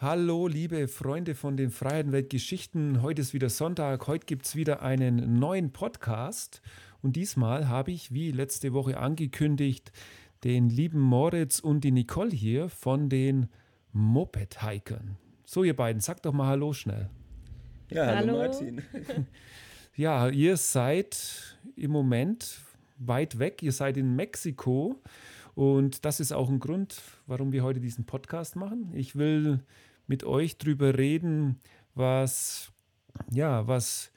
Hallo, liebe Freunde von den Freiheitenwelt-Geschichten. Heute ist wieder Sonntag. Heute gibt es wieder einen neuen Podcast. Und diesmal habe ich, wie letzte Woche angekündigt, den lieben Moritz und die Nicole hier von den Moped-Hikern. So, ihr beiden, sagt doch mal Hallo schnell. Ja, hallo, hallo. Martin. ja, ihr seid im Moment weit weg. Ihr seid in Mexiko. Und das ist auch ein Grund, warum wir heute diesen Podcast machen. Ich will mit euch drüber reden, was, ja, was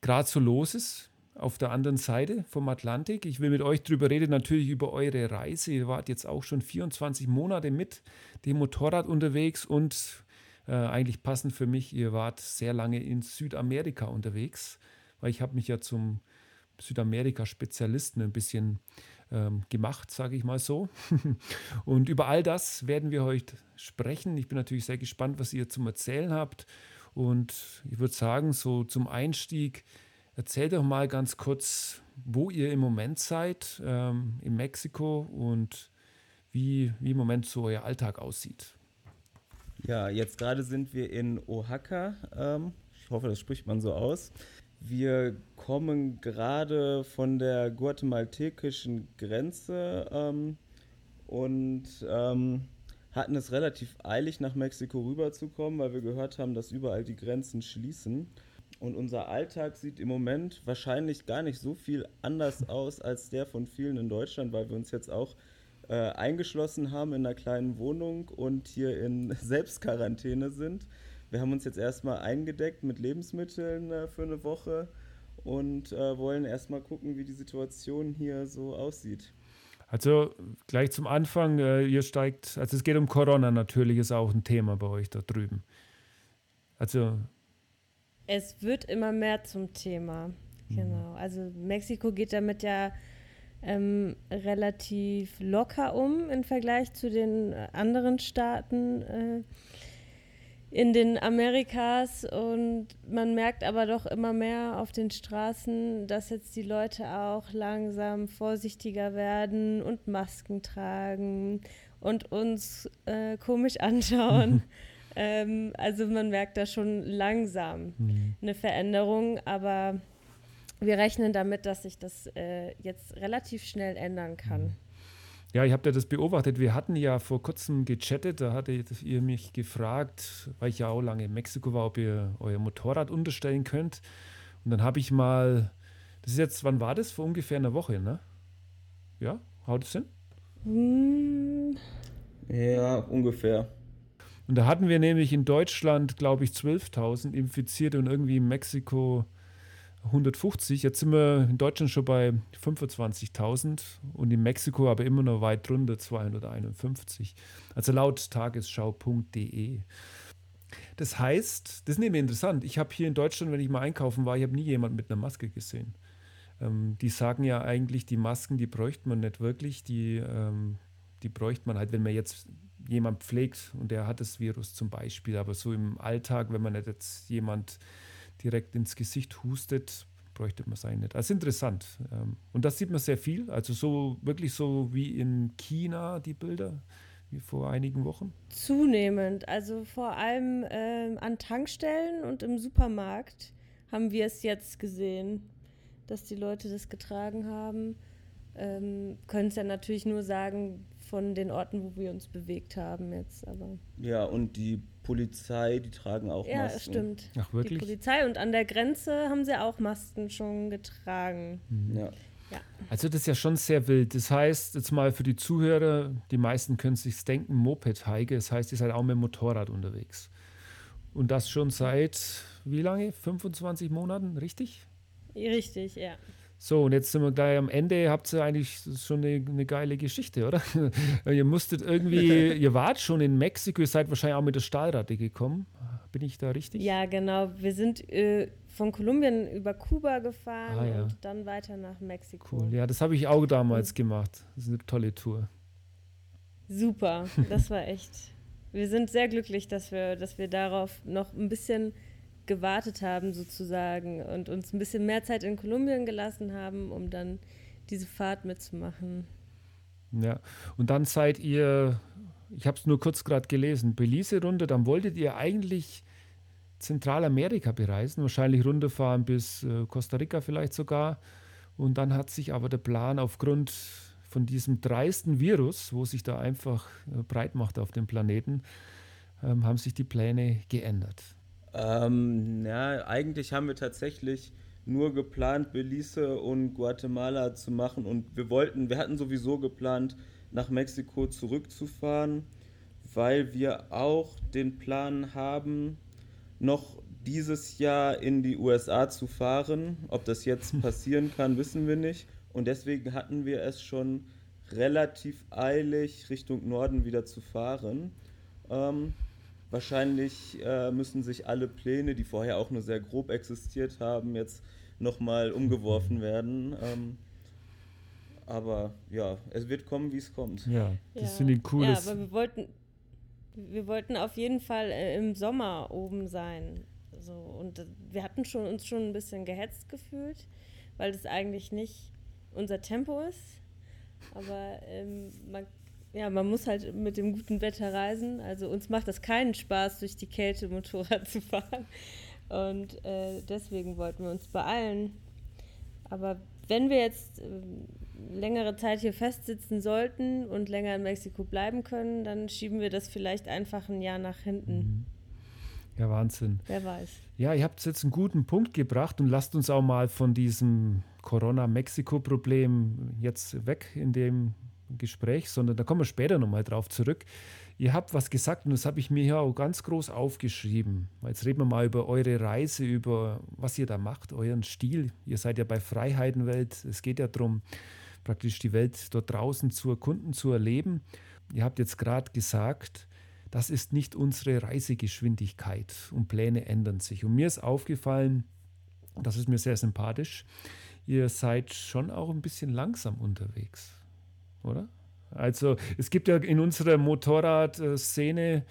gerade so los ist auf der anderen Seite vom Atlantik. Ich will mit euch drüber reden, natürlich über eure Reise. Ihr wart jetzt auch schon 24 Monate mit dem Motorrad unterwegs und äh, eigentlich passend für mich, ihr wart sehr lange in Südamerika unterwegs, weil ich habe mich ja zum Südamerika-Spezialisten ein bisschen ähm, gemacht, sage ich mal so. und über all das werden wir heute sprechen. Ich bin natürlich sehr gespannt, was ihr zum Erzählen habt. Und ich würde sagen, so zum Einstieg, erzählt doch mal ganz kurz, wo ihr im Moment seid ähm, in Mexiko und wie, wie im Moment so euer Alltag aussieht. Ja, jetzt gerade sind wir in Oaxaca. Ähm, ich hoffe, das spricht man so aus. Wir kommen gerade von der guatemaltekischen Grenze ähm, und ähm, hatten es relativ eilig, nach Mexiko rüberzukommen, weil wir gehört haben, dass überall die Grenzen schließen. Und unser Alltag sieht im Moment wahrscheinlich gar nicht so viel anders aus als der von vielen in Deutschland, weil wir uns jetzt auch äh, eingeschlossen haben in einer kleinen Wohnung und hier in Selbstquarantäne sind. Wir haben uns jetzt erstmal eingedeckt mit Lebensmitteln äh, für eine Woche und äh, wollen erstmal gucken, wie die Situation hier so aussieht. Also gleich zum Anfang, äh, ihr steigt, also es geht um Corona natürlich, ist auch ein Thema bei euch da drüben. Also. Es wird immer mehr zum Thema. Mhm. Genau. Also Mexiko geht damit ja ähm, relativ locker um im Vergleich zu den anderen Staaten. Äh, in den Amerikas und man merkt aber doch immer mehr auf den Straßen, dass jetzt die Leute auch langsam vorsichtiger werden und Masken tragen und uns äh, komisch anschauen. ähm, also man merkt da schon langsam mhm. eine Veränderung, aber wir rechnen damit, dass sich das äh, jetzt relativ schnell ändern kann. Ja, ich habe das beobachtet. Wir hatten ja vor kurzem gechattet. Da hattet ihr mich gefragt, weil ich ja auch lange in Mexiko war, ob ihr euer Motorrad unterstellen könnt. Und dann habe ich mal, das ist jetzt, wann war das? Vor ungefähr einer Woche, ne? Ja, haut es hin? Hm. Ja, ungefähr. Und da hatten wir nämlich in Deutschland, glaube ich, 12.000 Infizierte und irgendwie in Mexiko 150. Jetzt sind wir in Deutschland schon bei 25.000 und in Mexiko aber immer noch weit drunter, 251. Also laut tagesschau.de. Das heißt, das ist nämlich interessant. Ich habe hier in Deutschland, wenn ich mal einkaufen war, ich habe nie jemanden mit einer Maske gesehen. Ähm, die sagen ja eigentlich, die Masken, die bräuchte man nicht wirklich. Die, ähm, die bräuchte man halt, wenn man jetzt jemand pflegt und der hat das Virus zum Beispiel. Aber so im Alltag, wenn man nicht jetzt jemand direkt ins Gesicht hustet, bräuchte man es eigentlich nicht. Ist interessant. Ähm, und das sieht man sehr viel. Also so wirklich so wie in China die Bilder, wie vor einigen Wochen. Zunehmend. Also vor allem ähm, an Tankstellen und im Supermarkt haben wir es jetzt gesehen, dass die Leute das getragen haben. Ähm, Können es ja natürlich nur sagen von den Orten, wo wir uns bewegt haben jetzt. Aber ja, und die Polizei, die tragen auch ja, Masken. Ja, stimmt. Ach, wirklich? Die Polizei und an der Grenze haben sie auch Masken schon getragen. Mhm. Ja. Ja. Also das ist ja schon sehr wild. Das heißt, jetzt mal für die Zuhörer, die meisten können sich denken, Moped-Heike, das heißt, ihr seid auch mit dem Motorrad unterwegs. Und das schon seit, wie lange? 25 Monaten, richtig? Richtig, ja. So, und jetzt sind wir gleich am Ende. Habt ihr eigentlich schon eine, eine geile Geschichte, oder? ihr musstet irgendwie, ihr wart schon in Mexiko, ihr seid wahrscheinlich auch mit der Stahlratte gekommen. Bin ich da richtig? Ja, genau. Wir sind äh, von Kolumbien über Kuba gefahren ah, ja. und dann weiter nach Mexiko. Cool. Ja, das habe ich auch damals und gemacht. Das ist eine tolle Tour. Super, das war echt. Wir sind sehr glücklich, dass wir, dass wir darauf noch ein bisschen gewartet haben sozusagen und uns ein bisschen mehr Zeit in Kolumbien gelassen haben, um dann diese Fahrt mitzumachen. Ja, und dann seid ihr ich habe es nur kurz gerade gelesen, Belize-Runde, dann wolltet ihr eigentlich Zentralamerika bereisen, wahrscheinlich runterfahren bis äh, Costa Rica vielleicht sogar. Und dann hat sich aber der Plan aufgrund von diesem dreisten Virus, wo sich da einfach äh, breit macht auf dem Planeten, ähm, haben sich die Pläne geändert. Ähm, ja, eigentlich haben wir tatsächlich nur geplant, Belize und Guatemala zu machen und wir wollten, wir hatten sowieso geplant, nach Mexiko zurückzufahren, weil wir auch den Plan haben, noch dieses Jahr in die USA zu fahren. Ob das jetzt passieren kann, wissen wir nicht. Und deswegen hatten wir es schon relativ eilig, Richtung Norden wieder zu fahren. Ähm, wahrscheinlich äh, müssen sich alle Pläne, die vorher auch nur sehr grob existiert haben, jetzt nochmal umgeworfen werden. Ähm, aber ja, es wird kommen, wie es kommt. Ja, das ja. finde ich cool. Ja, aber wir wollten, wir wollten auf jeden Fall äh, im Sommer oben sein. So, und äh, wir hatten schon, uns schon ein bisschen gehetzt gefühlt, weil das eigentlich nicht unser Tempo ist. Aber ähm, man, ja, man muss halt mit dem guten Wetter reisen. Also uns macht das keinen Spaß, durch die Kälte Motorrad zu fahren. Und äh, deswegen wollten wir uns beeilen. Aber wenn wir jetzt äh, längere Zeit hier festsitzen sollten und länger in Mexiko bleiben können, dann schieben wir das vielleicht einfach ein Jahr nach hinten. Mhm. Ja, Wahnsinn. Wer weiß. Ja, ihr habt jetzt einen guten Punkt gebracht und lasst uns auch mal von diesem Corona-Mexiko-Problem jetzt weg in dem Gespräch, sondern da kommen wir später nochmal drauf zurück. Ihr habt was gesagt und das habe ich mir hier auch ganz groß aufgeschrieben. Jetzt reden wir mal über eure Reise, über was ihr da macht, euren Stil. Ihr seid ja bei Freiheitenwelt. Es geht ja darum, praktisch die Welt dort draußen zu erkunden, zu erleben. Ihr habt jetzt gerade gesagt, das ist nicht unsere Reisegeschwindigkeit und Pläne ändern sich. Und mir ist aufgefallen, das ist mir sehr sympathisch, ihr seid schon auch ein bisschen langsam unterwegs, oder? Also es gibt ja in unserer Motorradszene,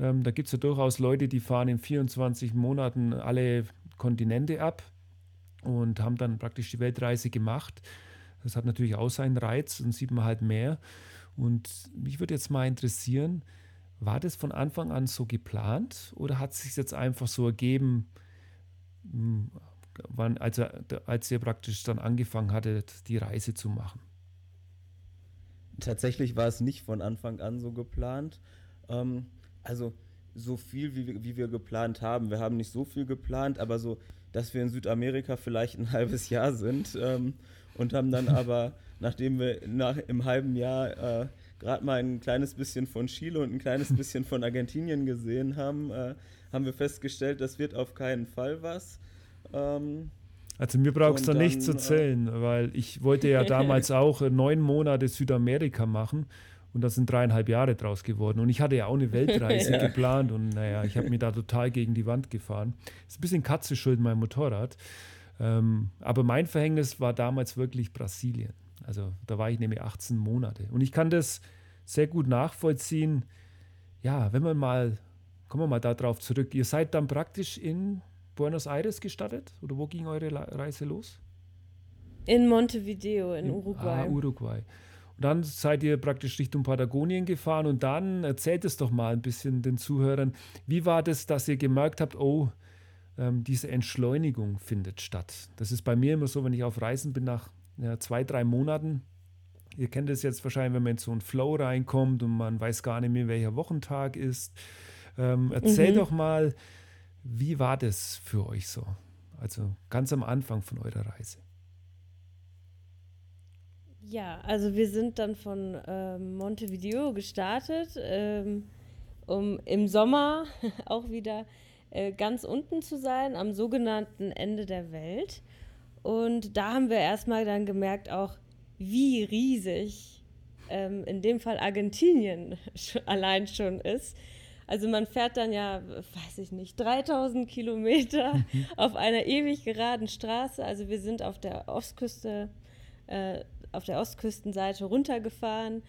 ähm, da gibt es ja durchaus Leute, die fahren in 24 Monaten alle Kontinente ab und haben dann praktisch die Weltreise gemacht. Das hat natürlich auch seinen Reiz und sieht man halt mehr. Und mich würde jetzt mal interessieren, war das von Anfang an so geplant oder hat es sich jetzt einfach so ergeben, hm, wann, als, als ihr praktisch dann angefangen hattet, die Reise zu machen? Tatsächlich war es nicht von Anfang an so geplant. Ähm, also so viel, wie, wie wir geplant haben. Wir haben nicht so viel geplant, aber so, dass wir in Südamerika vielleicht ein halbes Jahr sind ähm, und haben dann aber, nachdem wir nach, im halben Jahr äh, gerade mal ein kleines bisschen von Chile und ein kleines bisschen von Argentinien gesehen haben, äh, haben wir festgestellt, das wird auf keinen Fall was. Ähm, also mir brauchst du da nicht zu äh, zählen, weil ich wollte ja damals auch äh, neun Monate Südamerika machen und da sind dreieinhalb Jahre draus geworden. Und ich hatte ja auch eine Weltreise ja. geplant und naja, ich habe mir da total gegen die Wand gefahren. Ist ein bisschen Katze schuld, mein Motorrad. Ähm, aber mein Verhängnis war damals wirklich Brasilien. Also da war ich nämlich 18 Monate. Und ich kann das sehr gut nachvollziehen. Ja, wenn man mal, kommen wir mal darauf zurück, ihr seid dann praktisch in Buenos Aires gestartet? Oder wo ging eure Reise los? In Montevideo, in, in Uruguay. Ah, Uruguay. Und dann seid ihr praktisch Richtung Patagonien gefahren und dann erzählt es doch mal ein bisschen den Zuhörern, wie war das, dass ihr gemerkt habt, oh, ähm, diese Entschleunigung findet statt. Das ist bei mir immer so, wenn ich auf Reisen bin nach ja, zwei, drei Monaten. Ihr kennt es jetzt wahrscheinlich, wenn man in so einen Flow reinkommt und man weiß gar nicht mehr, welcher Wochentag ist. Ähm, erzähl mhm. doch mal, wie war das für euch so? Also ganz am Anfang von eurer Reise. Ja, also wir sind dann von ähm, Montevideo gestartet, ähm, um im Sommer auch wieder äh, ganz unten zu sein, am sogenannten Ende der Welt. Und da haben wir erstmal dann gemerkt auch, wie riesig ähm, in dem Fall Argentinien allein schon ist. Also man fährt dann ja, weiß ich nicht, 3000 Kilometer mhm. auf einer ewig geraden Straße. Also wir sind auf der Ostküste, äh, auf der Ostküstenseite runtergefahren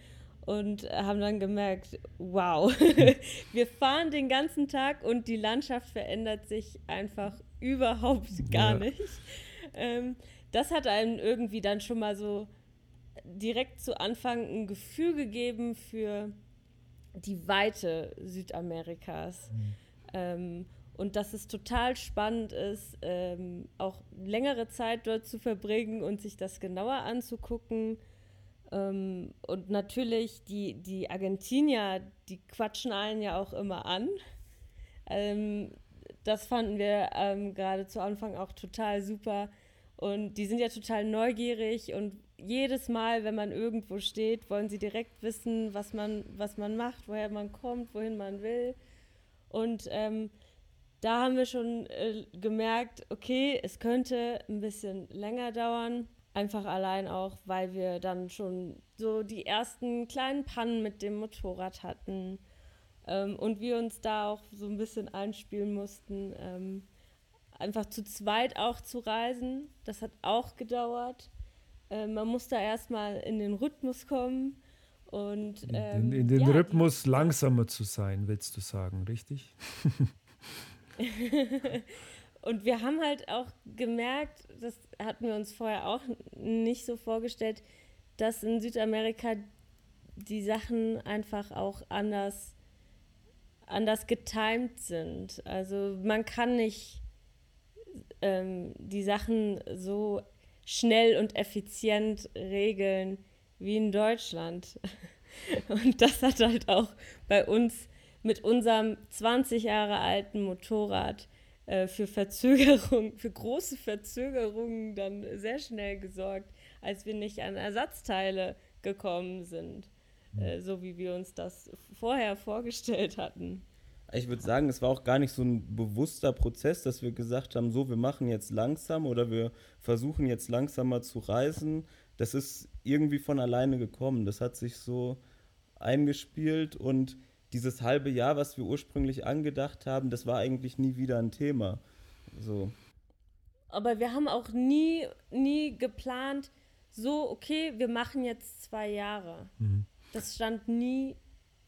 und haben dann gemerkt, wow, wir fahren den ganzen Tag und die Landschaft verändert sich einfach überhaupt gar ja. nicht. Ähm, das hat einem irgendwie dann schon mal so direkt zu Anfang ein Gefühl gegeben für die Weite Südamerikas. Mhm. Ähm, und dass es total spannend ist, ähm, auch längere Zeit dort zu verbringen und sich das genauer anzugucken. Ähm, und natürlich, die, die Argentinier, die quatschen einen ja auch immer an. Ähm, das fanden wir ähm, gerade zu Anfang auch total super. Und die sind ja total neugierig und jedes Mal, wenn man irgendwo steht, wollen sie direkt wissen, was man, was man macht, woher man kommt, wohin man will. Und ähm, da haben wir schon äh, gemerkt, okay, es könnte ein bisschen länger dauern. Einfach allein auch, weil wir dann schon so die ersten kleinen Pannen mit dem Motorrad hatten ähm, und wir uns da auch so ein bisschen einspielen mussten, ähm, einfach zu zweit auch zu reisen. Das hat auch gedauert. Äh, man muss da erstmal in den Rhythmus kommen. Und, ähm, in, in, den ja, Rhythmus langsamer zu sein, willst du sagen, richtig? und wir haben halt auch gemerkt, das hatten wir uns vorher auch nicht so vorgestellt, dass in Südamerika die Sachen einfach auch anders, anders getimed sind. Also man kann nicht ähm, die Sachen so schnell und effizient regeln wie in Deutschland. Und das hat halt auch bei uns mit unserem 20 Jahre alten Motorrad äh, für Verzögerung, für große Verzögerungen dann sehr schnell gesorgt, als wir nicht an Ersatzteile gekommen sind, äh, hm. so wie wir uns das vorher vorgestellt hatten. Ich würde sagen, es war auch gar nicht so ein bewusster Prozess, dass wir gesagt haben, so, wir machen jetzt langsam oder wir versuchen jetzt langsamer zu reisen. Das ist irgendwie von alleine gekommen. Das hat sich so eingespielt und dieses halbe Jahr, was wir ursprünglich angedacht haben, das war eigentlich nie wieder ein Thema. So. Aber wir haben auch nie, nie geplant, so, okay, wir machen jetzt zwei Jahre. Mhm. Das stand nie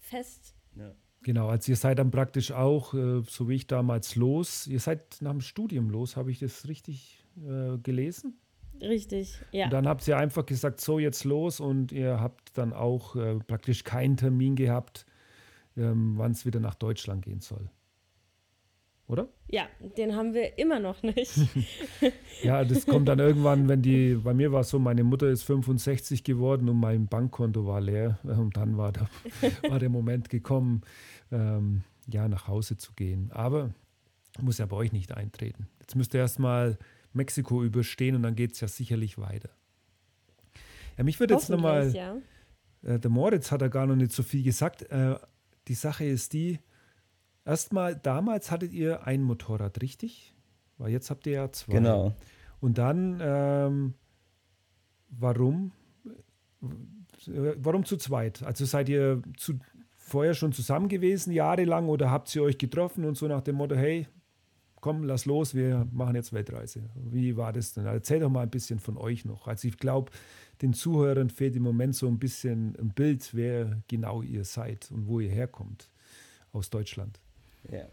fest. Ja. Genau, also ihr seid dann praktisch auch, äh, so wie ich damals los, ihr seid nach dem Studium los, habe ich das richtig äh, gelesen? Richtig, ja. Und dann habt ihr einfach gesagt, so jetzt los und ihr habt dann auch äh, praktisch keinen Termin gehabt, ähm, wann es wieder nach Deutschland gehen soll. Oder? Ja, den haben wir immer noch nicht. ja, das kommt dann irgendwann, wenn die, bei mir war es so, meine Mutter ist 65 geworden und mein Bankkonto war leer. Und dann war der, war der Moment gekommen, ähm, ja, nach Hause zu gehen. Aber muss ja bei euch nicht eintreten. Jetzt müsst ihr erstmal Mexiko überstehen und dann geht es ja sicherlich weiter. Ja, mich würde jetzt nochmal, ja. äh, der Moritz hat ja gar noch nicht so viel gesagt. Äh, die Sache ist die, erstmal, damals hattet ihr ein Motorrad, richtig? Weil jetzt habt ihr ja zwei. Genau. Und dann, ähm, warum? Warum zu zweit? Also seid ihr zu, vorher schon zusammen gewesen, jahrelang, oder habt ihr euch getroffen und so nach dem Motto, hey, komm, lass los, wir machen jetzt Weltreise. Wie war das denn? Erzähl doch mal ein bisschen von euch noch. Also ich glaube, den Zuhörern fehlt im Moment so ein bisschen ein Bild, wer genau ihr seid und wo ihr herkommt aus Deutschland. Ja,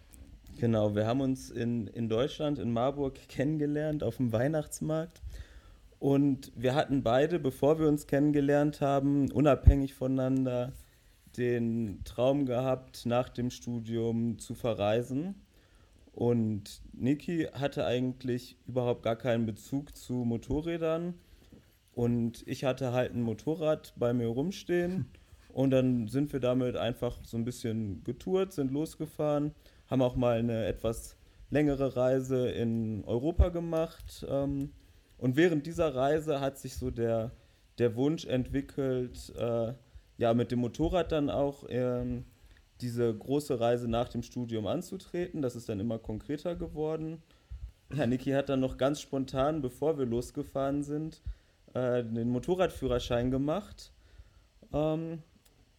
genau. Wir haben uns in, in Deutschland, in Marburg kennengelernt auf dem Weihnachtsmarkt. Und wir hatten beide, bevor wir uns kennengelernt haben, unabhängig voneinander den Traum gehabt, nach dem Studium zu verreisen. Und Niki hatte eigentlich überhaupt gar keinen Bezug zu Motorrädern und ich hatte halt ein Motorrad bei mir rumstehen. Und dann sind wir damit einfach so ein bisschen getourt, sind losgefahren, haben auch mal eine etwas längere Reise in Europa gemacht. Ähm, und während dieser Reise hat sich so der, der Wunsch entwickelt, äh, ja, mit dem Motorrad dann auch ähm, diese große Reise nach dem Studium anzutreten. Das ist dann immer konkreter geworden. Ja, Niki hat dann noch ganz spontan, bevor wir losgefahren sind, äh, den Motorradführerschein gemacht. Ähm,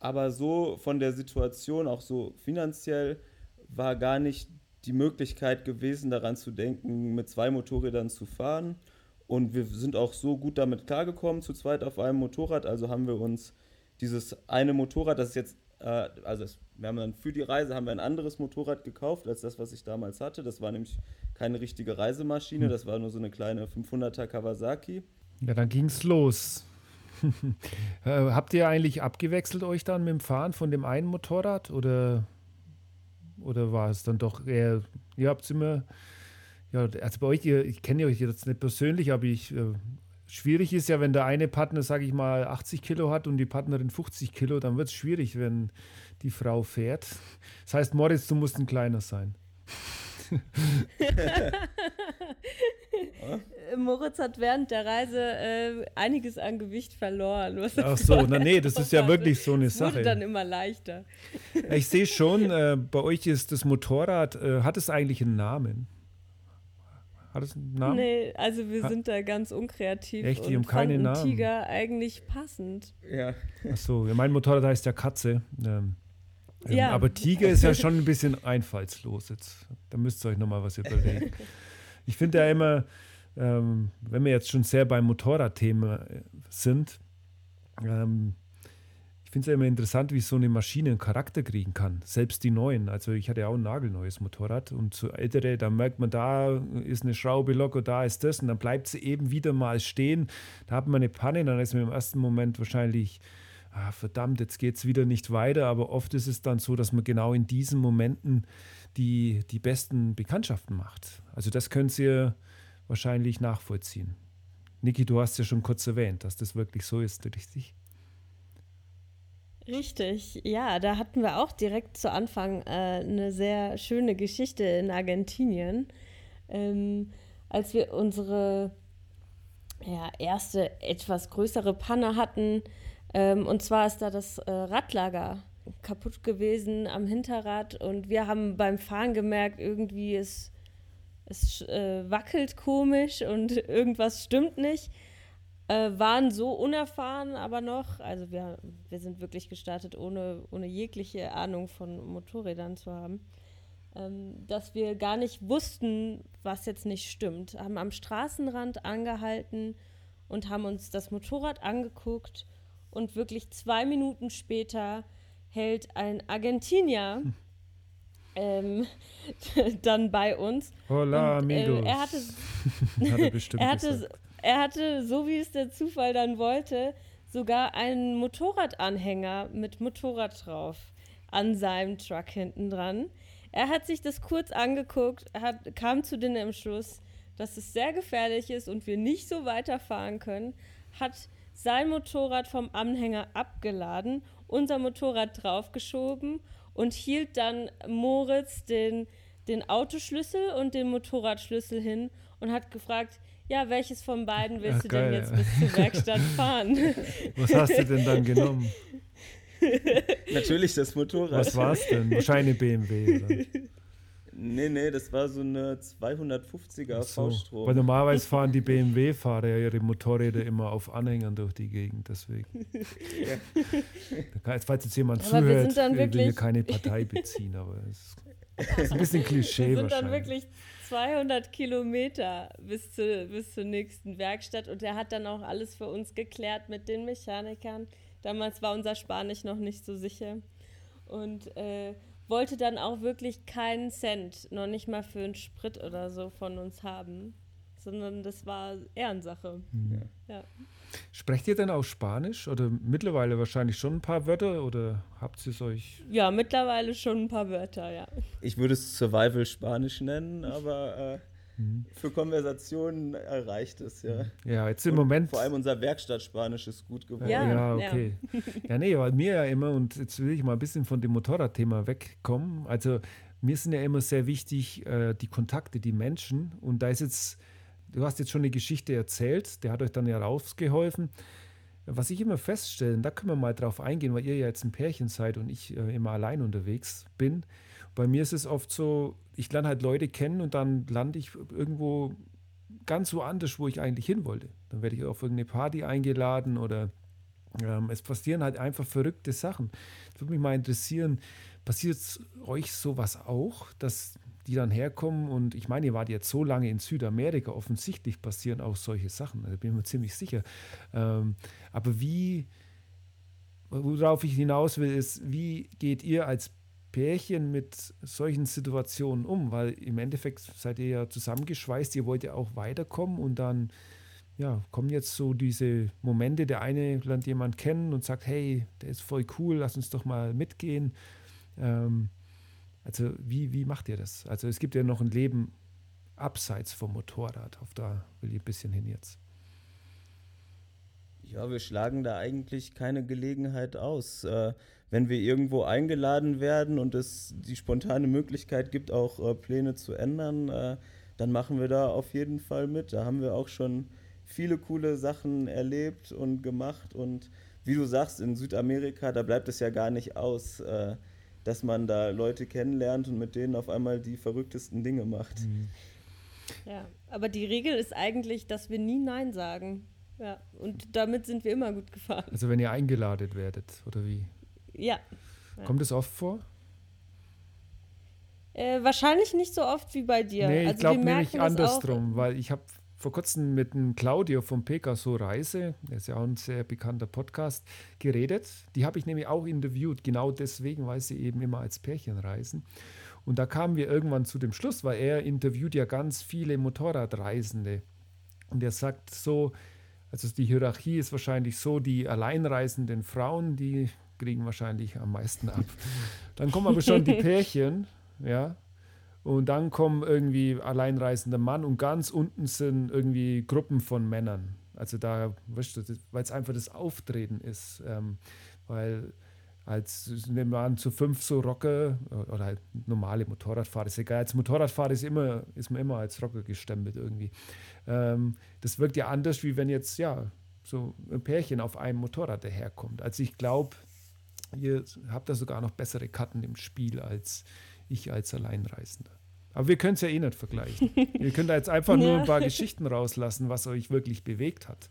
aber so von der Situation, auch so finanziell, war gar nicht die Möglichkeit gewesen, daran zu denken, mit zwei Motorrädern zu fahren. Und wir sind auch so gut damit klargekommen, zu zweit auf einem Motorrad. Also haben wir uns dieses eine Motorrad, das ist jetzt, äh, also es, wir haben dann für die Reise haben wir ein anderes Motorrad gekauft als das, was ich damals hatte. Das war nämlich keine richtige Reisemaschine, hm. das war nur so eine kleine 500er Kawasaki. Ja, dann ging's los. äh, habt ihr eigentlich abgewechselt euch dann mit dem Fahren von dem einen Motorrad oder, oder war es dann doch eher, ihr habt es immer, ja, also bei euch, ihr, ich kenne euch jetzt nicht persönlich, aber ich, äh, schwierig ist ja, wenn der eine Partner, sage ich mal, 80 Kilo hat und die Partnerin 50 Kilo, dann wird es schwierig, wenn die Frau fährt. Das heißt, Moritz, du musst ein kleiner sein. Moritz hat während der Reise äh, einiges an Gewicht verloren. Ach so, na nee, das ist ja wirklich so eine das Sache. Wurde dann immer leichter. Ich sehe schon, äh, bei euch ist das Motorrad, äh, hat es eigentlich einen Namen? Hat es einen Namen? Nee, also wir ha sind da ganz unkreativ Echt, die haben keine Namen. Tiger eigentlich passend. Ja. Ach so, ja, mein Motorrad heißt ja Katze. Ähm, ja. Ähm, aber Tiger ist ja schon ein bisschen einfallslos jetzt. Da müsst ihr euch nochmal was überlegen. Ich finde ja immer, ähm, wenn wir jetzt schon sehr beim Motorradthema äh, sind, ähm, ich finde es ja immer interessant, wie so eine Maschine einen Charakter kriegen kann. Selbst die neuen. Also ich hatte ja auch ein nagelneues Motorrad und so ältere, da merkt man, da ist eine Schraube locker, da ist das und dann bleibt sie eben wieder mal stehen. Da hat man eine Panne, dann ist man im ersten Moment wahrscheinlich ah, verdammt, jetzt geht es wieder nicht weiter. Aber oft ist es dann so, dass man genau in diesen Momenten die, die besten Bekanntschaften macht. Also das könnt ihr wahrscheinlich nachvollziehen. Niki, du hast ja schon kurz erwähnt, dass das wirklich so ist, richtig? Richtig, ja, da hatten wir auch direkt zu Anfang äh, eine sehr schöne Geschichte in Argentinien, ähm, als wir unsere ja, erste etwas größere Panne hatten. Ähm, und zwar ist da das äh, Radlager kaputt gewesen am Hinterrad und wir haben beim Fahren gemerkt, irgendwie es, es äh, wackelt komisch und irgendwas stimmt nicht. Äh, waren so unerfahren aber noch, also wir, wir sind wirklich gestartet, ohne, ohne jegliche Ahnung von Motorrädern zu haben, ähm, dass wir gar nicht wussten, was jetzt nicht stimmt. Haben am Straßenrand angehalten und haben uns das Motorrad angeguckt und wirklich zwei Minuten später hält ein Argentinier hm. ähm, dann bei uns. Hola, und, äh, amigos. er hatte, hat er, er, hatte, er hatte, so wie es der Zufall dann wollte, sogar einen Motorradanhänger mit Motorrad drauf an seinem Truck hinten dran. Er hat sich das kurz angeguckt, hat, kam zu dem Entschluss, dass es sehr gefährlich ist und wir nicht so weiterfahren können, hat sein Motorrad vom Anhänger abgeladen, unser Motorrad draufgeschoben und hielt dann Moritz den, den Autoschlüssel und den Motorradschlüssel hin und hat gefragt, ja, welches von beiden willst Ach, du geil, denn jetzt ja. bis zur Werkstatt fahren? Was hast du denn dann genommen? Natürlich das Motorrad. Was war es denn? Wahrscheinlich BMW. Oder? Nee, nee, das war so eine 250er so. V-Strom. Weil normalerweise fahren die BMW-Fahrer ja ihre Motorräder immer auf Anhängern durch die Gegend, deswegen. ja. Falls jetzt jemand aber zuhört, ich will hier keine Partei beziehen, aber es ist ein bisschen Klischee wir sind dann wirklich 200 Kilometer bis, zu, bis zur nächsten Werkstatt und er hat dann auch alles für uns geklärt mit den Mechanikern. Damals war unser Spanisch noch nicht so sicher. Und äh, wollte dann auch wirklich keinen Cent, noch nicht mal für einen Sprit oder so von uns haben, sondern das war Ehrensache. Mhm. Ja. Sprecht ihr denn auch Spanisch oder mittlerweile wahrscheinlich schon ein paar Wörter oder habt ihr es euch? Ja, mittlerweile schon ein paar Wörter, ja. Ich würde es Survival Spanisch nennen, aber äh. Für Konversationen erreicht es, ja. Ja, jetzt im und Moment. Vor allem unser Werkstattspanisch ist gut geworden. Ja, ja okay. Ja. ja, nee, weil mir ja immer, und jetzt will ich mal ein bisschen von dem Motorradthema wegkommen. Also, mir sind ja immer sehr wichtig äh, die Kontakte, die Menschen. Und da ist jetzt, du hast jetzt schon eine Geschichte erzählt, der hat euch dann ja rausgeholfen. Was ich immer feststelle, da können wir mal drauf eingehen, weil ihr ja jetzt ein Pärchen seid und ich äh, immer allein unterwegs bin. Bei mir ist es oft so, ich lerne halt Leute kennen und dann lande ich irgendwo ganz woanders, wo ich eigentlich hin wollte. Dann werde ich auf irgendeine Party eingeladen oder ähm, es passieren halt einfach verrückte Sachen. Das würde mich mal interessieren, passiert euch sowas auch, dass die dann herkommen und ich meine, ihr wart jetzt so lange in Südamerika, offensichtlich passieren auch solche Sachen, da bin ich mir ziemlich sicher. Ähm, aber wie, worauf ich hinaus will, ist, wie geht ihr als Pärchen mit solchen Situationen um? Weil im Endeffekt seid ihr ja zusammengeschweißt, ihr wollt ja auch weiterkommen und dann ja, kommen jetzt so diese Momente, der eine lernt jemand kennen und sagt, hey, der ist voll cool, lass uns doch mal mitgehen. Ähm, also wie, wie macht ihr das? Also es gibt ja noch ein Leben abseits vom Motorrad. Auf da will ich ein bisschen hin jetzt. Ja, wir schlagen da eigentlich keine Gelegenheit aus. Äh, wenn wir irgendwo eingeladen werden und es die spontane Möglichkeit gibt, auch äh, Pläne zu ändern, äh, dann machen wir da auf jeden Fall mit. Da haben wir auch schon viele coole Sachen erlebt und gemacht. Und wie du sagst, in Südamerika, da bleibt es ja gar nicht aus, äh, dass man da Leute kennenlernt und mit denen auf einmal die verrücktesten Dinge macht. Mhm. Ja, aber die Regel ist eigentlich, dass wir nie Nein sagen. Ja, und damit sind wir immer gut gefahren. Also wenn ihr eingeladen werdet, oder wie? Ja. Kommt es oft vor? Äh, wahrscheinlich nicht so oft wie bei dir. Nee, ich also glaube nämlich andersrum, weil ich habe vor kurzem mit dem Claudio vom Pegaso Reise, der ist ja auch ein sehr bekannter Podcast, geredet. Die habe ich nämlich auch interviewt, genau deswegen, weil sie eben immer als Pärchen reisen. Und da kamen wir irgendwann zu dem Schluss, weil er interviewt ja ganz viele Motorradreisende. Und er sagt so, also die Hierarchie ist wahrscheinlich so, die alleinreisenden Frauen, die kriegen wahrscheinlich am meisten ab. Dann kommen aber schon die Pärchen, ja. Und dann kommen irgendwie alleinreisender Mann und ganz unten sind irgendwie Gruppen von Männern. Also da, weißt du, weil es einfach das Auftreten ist. Ähm, weil als nehmen wir an, zu fünf so Rocker oder halt normale Motorradfahrer, ist egal. Als Motorradfahrer ist, immer, ist man immer als Rocker gestempelt irgendwie. Ähm, das wirkt ja anders, wie wenn jetzt, ja, so ein Pärchen auf einem Motorrad daherkommt. Also ich glaube, ihr habt da sogar noch bessere Karten im Spiel als ich als Alleinreisender. Aber wir können es ja eh nicht vergleichen. ihr könnt da jetzt einfach ja. nur ein paar Geschichten rauslassen, was euch wirklich bewegt hat.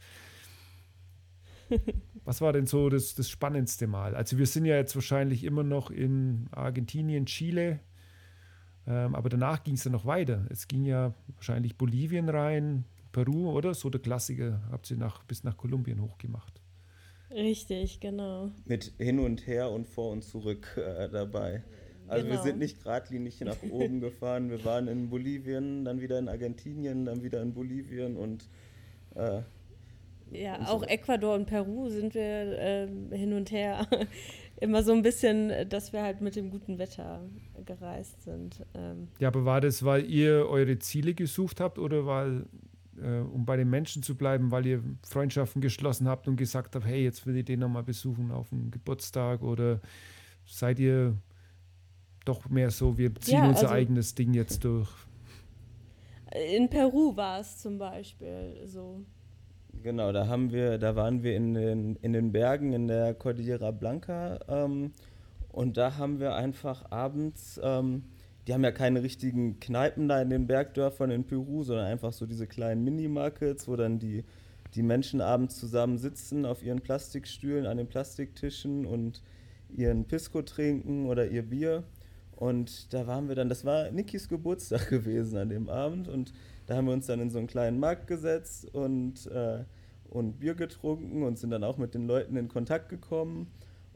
Was war denn so das, das spannendste Mal? Also wir sind ja jetzt wahrscheinlich immer noch in Argentinien, Chile, ähm, aber danach ging es ja noch weiter. Es ging ja wahrscheinlich Bolivien rein, Peru, oder? So der Klassiker habt ihr nach, bis nach Kolumbien hochgemacht. Richtig, genau. Mit hin und her und vor und zurück äh, dabei. Also genau. wir sind nicht geradlinig nach oben gefahren. Wir waren in Bolivien, dann wieder in Argentinien, dann wieder in Bolivien und äh, ja, und auch so. Ecuador und Peru sind wir äh, hin und her. Immer so ein bisschen, dass wir halt mit dem guten Wetter gereist sind. Ähm. Ja, aber war das, weil ihr eure Ziele gesucht habt oder weil, äh, um bei den Menschen zu bleiben, weil ihr Freundschaften geschlossen habt und gesagt habt, hey, jetzt will ich den nochmal besuchen auf dem Geburtstag oder seid ihr doch mehr so, wir ziehen ja, unser also, eigenes Ding jetzt durch? In Peru war es zum Beispiel so. Genau, da haben wir, da waren wir in den, in den Bergen in der Cordillera Blanca ähm, und da haben wir einfach abends, ähm, die haben ja keine richtigen Kneipen da in den Bergdörfern in Peru, sondern einfach so diese kleinen Minimarkets, wo dann die, die Menschen abends zusammen sitzen auf ihren Plastikstühlen, an den Plastiktischen und ihren Pisco trinken oder ihr Bier. Und da waren wir dann, das war Nikis Geburtstag gewesen an dem Abend und da haben wir uns dann in so einen kleinen Markt gesetzt und, äh, und Bier getrunken und sind dann auch mit den Leuten in Kontakt gekommen.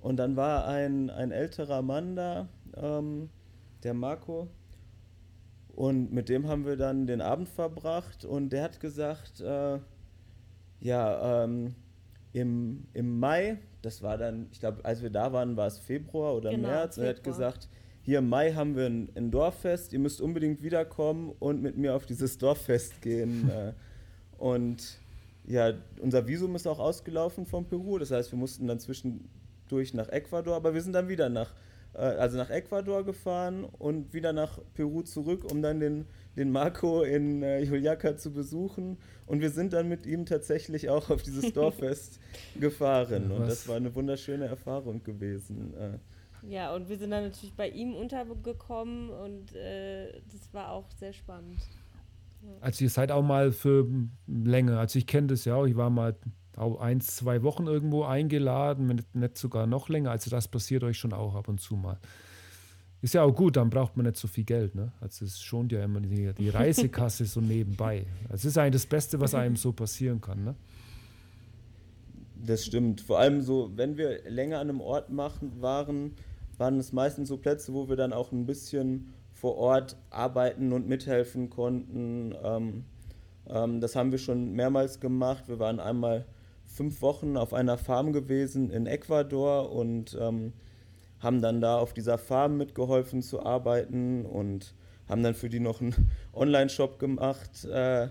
Und dann war ein, ein älterer Mann da, ähm, der Marco. Und mit dem haben wir dann den Abend verbracht und der hat gesagt, äh, ja, ähm, im, im Mai, das war dann, ich glaube, als wir da waren, war es Februar oder genau, März, und er hat gesagt, hier im Mai haben wir ein, ein, Dorffest, ihr müsst unbedingt wiederkommen und mit mir auf dieses Dorffest gehen. Äh, und ja, unser Visum ist auch ausgelaufen von Peru, das heißt, wir mussten dann zwischendurch nach Ecuador, aber wir sind dann wieder nach, also nach Ecuador gefahren und wieder nach Peru zurück, um dann den, den Marco in äh, Juliaca zu besuchen. Und wir sind dann mit ihm tatsächlich auch auf dieses Dorffest gefahren. Und das war eine wunderschöne Erfahrung gewesen. Äh, ja, und wir sind dann natürlich bei ihm untergekommen und äh, das war auch sehr spannend. Ja. Also ihr seid auch mal für länger, also ich kenne das ja auch, ich war mal auch eins, zwei Wochen irgendwo eingeladen, nicht, nicht sogar noch länger, also das passiert euch schon auch ab und zu mal. Ist ja auch gut, dann braucht man nicht so viel Geld. Ne? Also es schont ja immer die, die Reisekasse so nebenbei. Es ist eigentlich das Beste, was einem so passieren kann. Ne? Das stimmt. Vor allem so, wenn wir länger an einem Ort machen, waren, waren es meistens so Plätze, wo wir dann auch ein bisschen vor Ort arbeiten und mithelfen konnten. Ähm, Ähm, das haben wir schon mehrmals gemacht. Wir waren einmal fünf Wochen auf einer Farm gewesen in Ecuador und ähm, haben dann da auf dieser Farm mitgeholfen zu arbeiten und haben dann für die noch einen Online-Shop gemacht äh,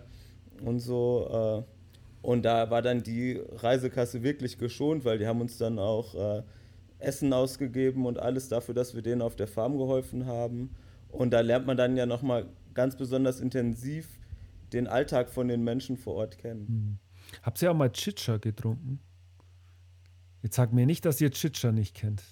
und so. Äh, und da war dann die Reisekasse wirklich geschont, weil die haben uns dann auch äh, Essen ausgegeben und alles dafür, dass wir denen auf der Farm geholfen haben. Und da lernt man dann ja nochmal ganz besonders intensiv den Alltag von den Menschen vor Ort kennen. Habt ihr auch mal Chicha getrunken? Jetzt sagt mir nicht, dass ihr Chicha nicht kennt.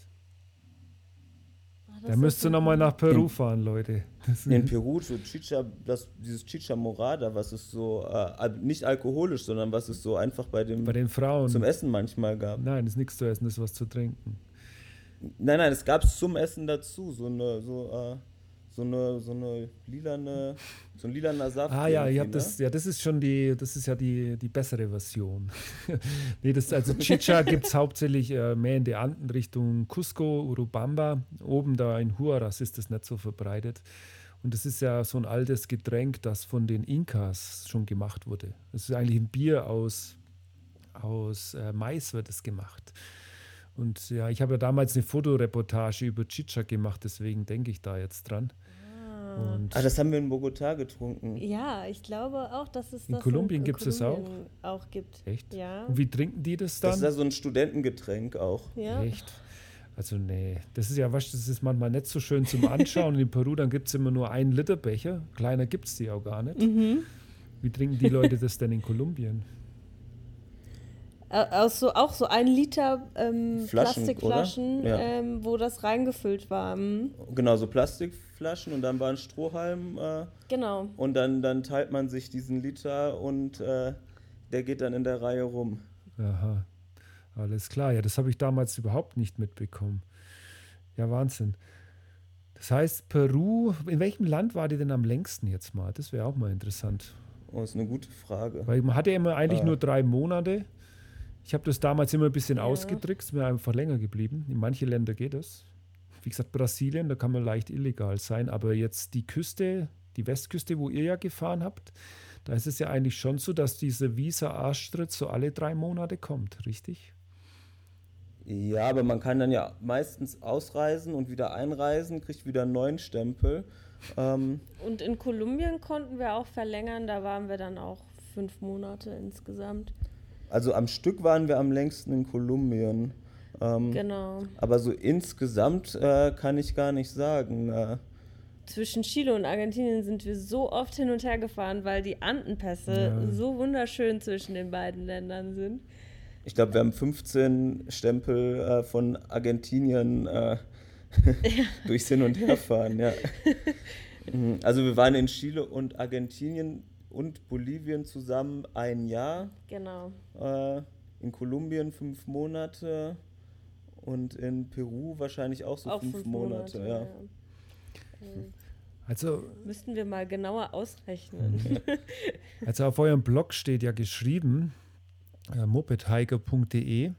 Da müsst ihr nochmal nach Peru in, fahren, Leute. in Peru, so Chicha, das, dieses Chicha Morada, was es so, äh, nicht alkoholisch, sondern was es so einfach bei, dem, bei den Frauen zum Essen manchmal gab. Nein, das ist nichts zu essen, das ist was zu trinken. Nein, nein, es gab es zum Essen dazu, so eine, so, äh, so eine, so eine lilane, so ein lilaner Saft. Ah ja, ihr habt das, ne? ja, das ist schon die, das ist ja die, die bessere Version. nee, das, also Chicha gibt es hauptsächlich äh, mehr in der Anden Richtung Cusco, Urubamba. Oben da in Huaraz ist das nicht so verbreitet. Und das ist ja so ein altes Getränk, das von den Inkas schon gemacht wurde. Das ist eigentlich ein Bier aus, aus äh, Mais wird es gemacht. Und ja, ich habe ja damals eine Fotoreportage über Chicha gemacht, deswegen denke ich da jetzt dran. Ah. Und ah, das haben wir in Bogotá getrunken. Ja, ich glaube auch, dass es in das Kolumbien gibt es auch. auch gibt. Echt? Ja. Und wie trinken die das dann? Das ist ja so ein Studentengetränk auch. Ja. Echt? Also nee, das ist ja was, das ist manchmal nicht so schön zum Anschauen. in Peru, dann gibt es immer nur einen Liter Becher. Kleiner gibt es die auch gar nicht. Mhm. Wie trinken die Leute das denn in Kolumbien? Äh, aus so, auch so ein Liter ähm, Flaschen, Plastikflaschen, ja. ähm, wo das reingefüllt war. Mhm. Genau, so Plastikflaschen und dann war ein Strohhalm. Äh, genau. Und dann, dann teilt man sich diesen Liter und äh, der geht dann in der Reihe rum. Aha, alles klar. Ja, das habe ich damals überhaupt nicht mitbekommen. Ja, Wahnsinn. Das heißt, Peru, in welchem Land war die denn am längsten jetzt mal? Das wäre auch mal interessant. Oh, das ist eine gute Frage. Weil man hatte ja immer eigentlich ah. nur drei Monate. Ich habe das damals immer ein bisschen ja. ausgedrückt, mir einfach länger geblieben. In manche Länder geht das. Wie gesagt, Brasilien, da kann man leicht illegal sein, aber jetzt die Küste, die Westküste, wo ihr ja gefahren habt, da ist es ja eigentlich schon so, dass dieser Visa-Arschtritt so alle drei Monate kommt, richtig? Ja, aber man kann dann ja meistens ausreisen und wieder einreisen, kriegt wieder einen neuen Stempel. Ähm und in Kolumbien konnten wir auch verlängern, da waren wir dann auch fünf Monate insgesamt. Also am Stück waren wir am längsten in Kolumbien. Ähm, genau. Aber so insgesamt äh, kann ich gar nicht sagen. Äh, zwischen Chile und Argentinien sind wir so oft hin und her gefahren, weil die Andenpässe ja. so wunderschön zwischen den beiden Ländern sind. Ich glaube, wir haben 15 Stempel äh, von Argentinien äh, ja. durchs Hin- und Herfahren. Ja. Mhm. also wir waren in Chile und Argentinien und Bolivien zusammen ein Jahr. Genau. Äh, in Kolumbien fünf Monate und in Peru wahrscheinlich auch so auch fünf, fünf, Monate. Monate ja. ja. Also müssten wir mal genauer ausrechnen. Mhm. Also auf eurem Blog steht ja geschrieben, äh, mopedhiker.de,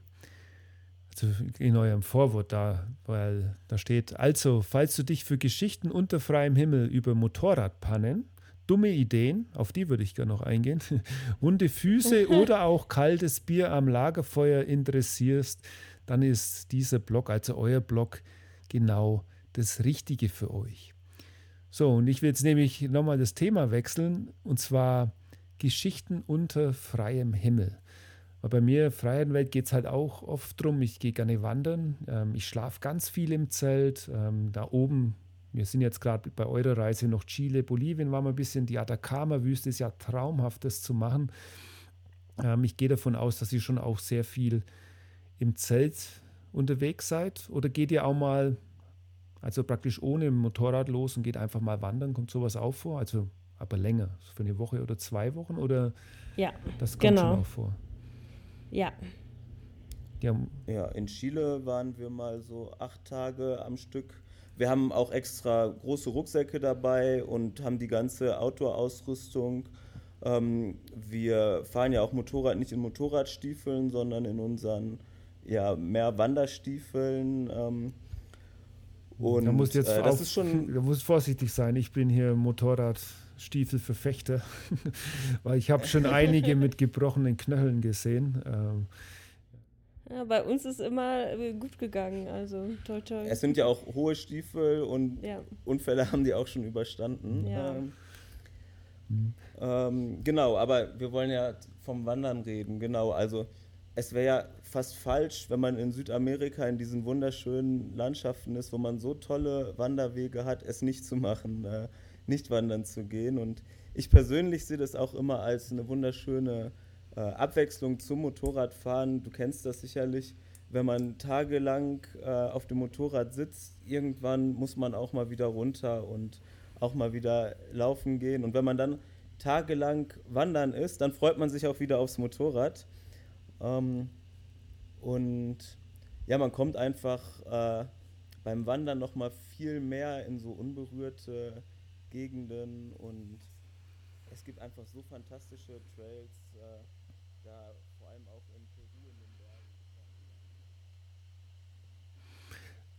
also in eurem Vorwort da, weil da steht, also falls du dich für Geschichten unter freiem Himmel über Motorradpannen dumme Ideen, auf die würde ich gerne noch eingehen, wunde Füße oder auch kaltes Bier am Lagerfeuer interessierst, dann ist dieser Blog, also euer Blog, genau das Richtige für euch. So, und ich will jetzt nämlich nochmal das Thema wechseln, und zwar Geschichten unter freiem Himmel. Weil bei mir, Freiheitenwelt, geht es halt auch oft drum, ich gehe gerne wandern, ähm, ich schlafe ganz viel im Zelt, ähm, da oben wir sind jetzt gerade bei eurer Reise noch Chile, Bolivien waren wir ein bisschen. Die Atacama-Wüste ist ja traumhaft, das zu machen. Ähm, ich gehe davon aus, dass ihr schon auch sehr viel im Zelt unterwegs seid. Oder geht ihr auch mal, also praktisch ohne Motorrad los und geht einfach mal wandern? Kommt sowas auch vor? Also aber länger, für eine Woche oder zwei Wochen? Oder ja, das kommt genau. schon auch vor? Ja. ja. Ja, in Chile waren wir mal so acht Tage am Stück wir haben auch extra große Rucksäcke dabei und haben die ganze Outdoor-Ausrüstung. Ähm, wir fahren ja auch Motorrad nicht in Motorradstiefeln, sondern in unseren ja, mehr Wanderstiefeln. Ähm, Und da musst jetzt äh, das auf, ist schon. Da musst vorsichtig sein. Ich bin hier Motorradstiefelverfechter, weil ich habe schon einige mit gebrochenen Knöcheln gesehen. Ähm, ja, bei uns ist immer äh, gut gegangen, also toll, toll. Es sind ja auch hohe Stiefel und ja. Unfälle haben die auch schon überstanden. Ja. Ähm, mhm. ähm, genau, aber wir wollen ja vom Wandern reden, genau. Also es wäre ja fast falsch, wenn man in Südamerika in diesen wunderschönen Landschaften ist, wo man so tolle Wanderwege hat, es nicht zu machen, äh, nicht wandern zu gehen. Und ich persönlich sehe das auch immer als eine wunderschöne äh, Abwechslung zum Motorradfahren. Du kennst das sicherlich. Wenn man tagelang äh, auf dem Motorrad sitzt, irgendwann muss man auch mal wieder runter und auch mal wieder laufen gehen. Und wenn man dann tagelang wandern ist, dann freut man sich auch wieder aufs Motorrad. Ähm, und ja, man kommt einfach äh, beim Wandern noch mal viel mehr in so unberührte Gegenden und es gibt einfach so fantastische Trails, äh, da vor allem auch in Peru in den.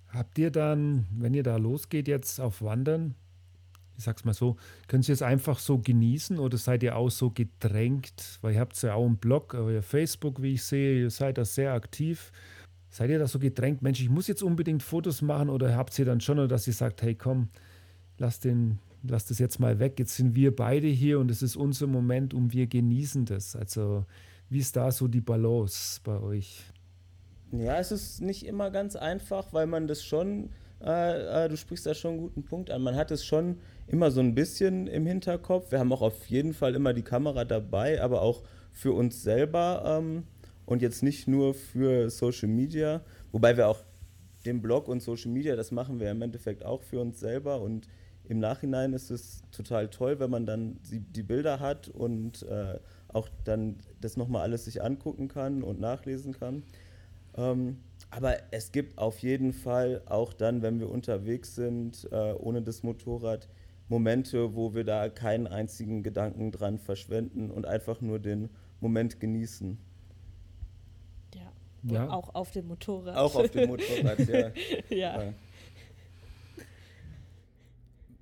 Habt ihr dann, wenn ihr da losgeht jetzt auf Wandern, ich sag's mal so, könnt ihr es einfach so genießen oder seid ihr auch so gedrängt? Weil ihr habt ja auch einen Blog, euer Facebook, wie ich sehe, ihr seid da sehr aktiv. Seid ihr da so gedrängt, Mensch, ich muss jetzt unbedingt Fotos machen oder habt ihr dann schon, dass ihr sagt, hey komm, lass, den, lass das jetzt mal weg, jetzt sind wir beide hier und es ist unser Moment und wir genießen das. Also wie ist da so die Balance bei euch? Ja, es ist nicht immer ganz einfach, weil man das schon, äh, äh, du sprichst da schon einen guten Punkt an, man hat es schon immer so ein bisschen im Hinterkopf. Wir haben auch auf jeden Fall immer die Kamera dabei, aber auch für uns selber ähm, und jetzt nicht nur für Social Media, wobei wir auch den Blog und Social Media, das machen wir im Endeffekt auch für uns selber und im Nachhinein ist es total toll, wenn man dann die, Bilder hat und äh, auch dann das nochmal alles sich angucken kann und nachlesen kann. Ähm, aber es gibt auf jeden Fall auch dann, wenn wir unterwegs sind, äh, ohne das Motorrad, Momente, wo wir da keinen einzigen Gedanken dran verschwenden und einfach nur den Moment genießen. Ja, ja. auch auf dem Motorrad. Auch auf dem Motorrad, ja. ja. ja.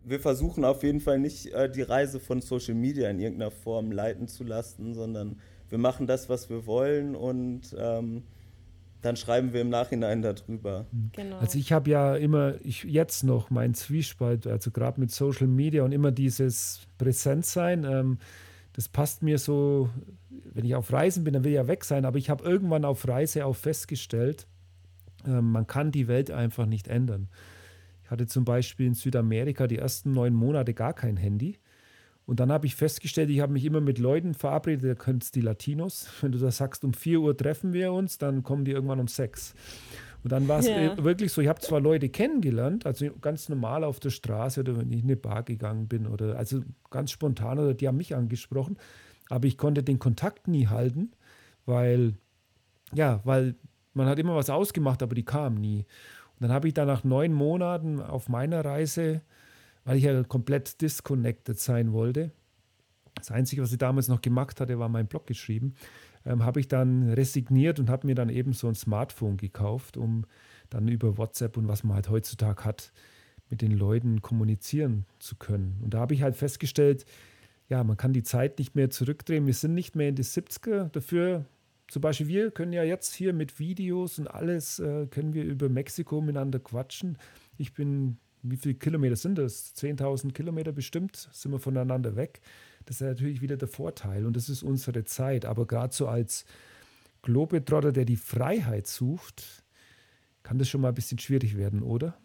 Wir versuchen auf jeden Fall nicht äh, die Reise von Social Media in irgendeiner Form leiten zu lassen, sondern wir machen das, was wir wollen und ähm, dann schreiben wir im Nachhinein darüber. Mhm. Genau. Also ich habe ja immer, ich jetzt noch mein Zwiespalt, also gerade mit Social Media und immer dieses Präsentsein, ähm, das passt mir so, wenn ich auf Reisen bin, dann will ich ja weg sein, aber ich habe irgendwann auf Reise auch festgestellt, äh, man kann die Welt einfach nicht ändern. Ich hatte zum Beispiel in Südamerika die ersten neun Monate gar kein Handy. Und dann habe ich festgestellt, ich habe mich immer mit Leuten verabredet, da können es die Latinos. Wenn du da sagst, um 4 Uhr treffen wir uns, dann kommen die irgendwann um 6. Und dann war es ja. wirklich so, ich habe zwar Leute kennengelernt, also ganz normal auf der Straße oder wenn ich in eine Bar gegangen bin oder also ganz spontan oder die haben mich angesprochen, aber ich konnte den Kontakt nie halten, weil, ja, weil man hat immer was ausgemacht, aber die kamen nie. Dann habe ich da nach neun Monaten auf meiner Reise weil ich ja komplett disconnected sein wollte. Das Einzige, was ich damals noch gemacht hatte, war mein Blog geschrieben. Ähm, habe ich dann resigniert und habe mir dann eben so ein Smartphone gekauft, um dann über WhatsApp und was man halt heutzutage hat, mit den Leuten kommunizieren zu können. Und da habe ich halt festgestellt, ja, man kann die Zeit nicht mehr zurückdrehen. Wir sind nicht mehr in die 70er. Dafür, zum Beispiel, wir können ja jetzt hier mit Videos und alles, äh, können wir über Mexiko miteinander quatschen. Ich bin wie viele Kilometer sind das? 10.000 Kilometer bestimmt sind wir voneinander weg. Das ist natürlich wieder der Vorteil und das ist unsere Zeit. Aber gerade so als Globetrotter, der die Freiheit sucht, kann das schon mal ein bisschen schwierig werden, oder?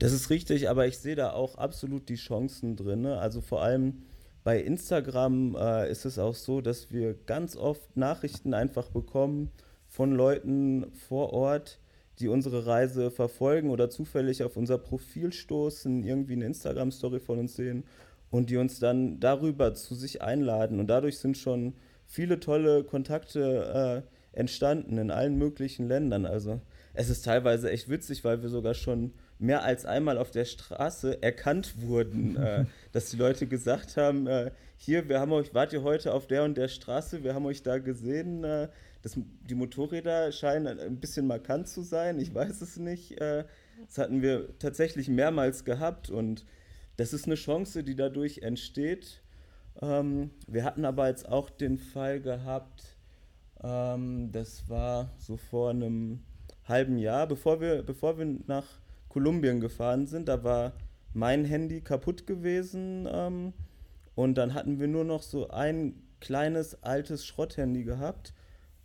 Das ist richtig, aber ich sehe da auch absolut die Chancen drin. Ne? Also vor allem bei Instagram äh, ist es auch so, dass wir ganz oft Nachrichten einfach bekommen von Leuten vor Ort, die unsere Reise verfolgen oder zufällig auf unser Profil stoßen, irgendwie eine Instagram-Story von uns sehen und die uns dann darüber zu sich einladen. Und dadurch sind schon viele tolle Kontakte äh, entstanden in allen möglichen Ländern. Also es ist teilweise echt witzig, weil wir sogar schon mehr als einmal auf der Straße erkannt wurden, äh, dass die Leute gesagt haben, äh, hier, wir haben euch, wart ihr heute auf der und der Straße, wir haben euch da gesehen, äh, das, die Motorräder scheinen ein bisschen markant zu sein, ich weiß es nicht. Äh, Das hatten wir tatsächlich mehrmals gehabt und das ist eine Chance, die dadurch entsteht. Ähm, wir hatten aber jetzt auch den Fall gehabt, ähm, das war so vor einem halben Jahr, bevor wir, bevor wir nach Kolumbien gefahren sind, da war mein Handy kaputt gewesen ähm, und dann hatten wir nur noch so ein kleines altes Schrotthandy gehabt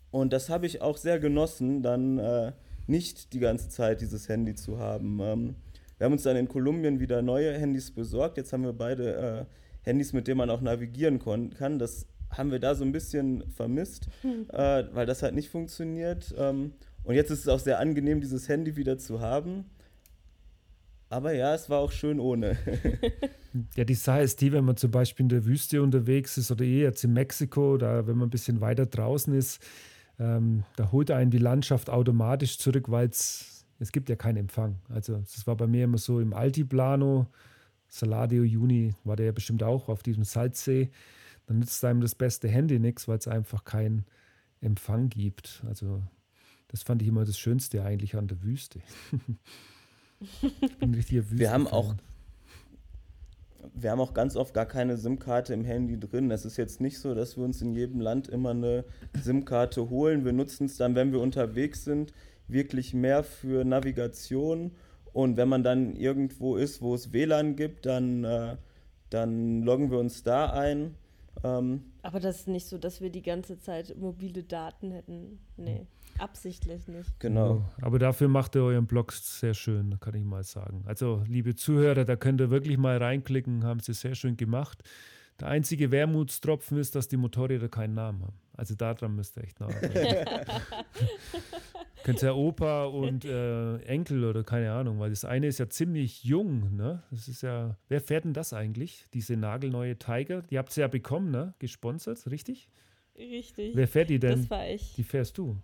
und das habe ich auch sehr genossen, dann äh, nicht die ganze Zeit dieses Handy zu haben. Ähm, wir haben uns dann in Kolumbien wieder neue Handys besorgt. Jetzt haben wir beide äh, Handys, mit denen man auch navigieren kann. Das haben wir da so ein bisschen vermisst, hm. äh, weil das halt nicht funktioniert. Ähm, und jetzt ist es auch sehr angenehm, dieses Handy wieder zu haben. Aber ja, es war auch schön ohne. ja, die Sache ist die, wenn man zum Beispiel in der Wüste unterwegs ist oder eh jetzt in Mexiko oder wenn man ein bisschen weiter draußen ist, ähm, da holt einen die Landschaft automatisch zurück, weil es gibt ja keinen Empfang. Also das war bei mir immer so im Altiplano, Saladio Juni war der ja bestimmt auch auf diesem Salzsee. Dann nützt einem das beste Handy nichts, weil es einfach keinen Empfang gibt. Also das fand ich immer das Schönste eigentlich an der Wüste. ich bin richtiger Wüste. Wir haben auch wir haben auch ganz oft gar keine SIM-Karte im Handy drin. Es ist jetzt nicht so, dass wir uns in jedem Land immer eine SIM-Karte holen. Wir nutzen es dann, wenn wir unterwegs sind, wirklich mehr für Navigation. Und wenn man dann irgendwo ist, wo es WLAN gibt, dann, äh, dann loggen wir uns da ein. Ähm, Aber das ist nicht so, dass wir die ganze Zeit mobile Daten hätten. Nee. Absichtlich nicht. Genau. Aber dafür macht ihr euren Blog sehr schön, kann ich mal sagen. Also, liebe Zuhörer, da könnt ihr wirklich mal reinklicken, haben sie sehr schön gemacht. Der einzige Wermutstropfen ist, dass die Motorräder keinen Namen haben. Also daran müsst ihr echt nachdenken. Könnt ihr Opa und äh, Enkel oder keine Ahnung, weil das eine ist ja ziemlich jung, ne? Das ist ja. Wer fährt denn das eigentlich? Diese nagelneue Tiger? Die habt ihr ja bekommen, ne? Gesponsert, richtig? Richtig. Wer fährt die denn? Das war ich. Die fährst du.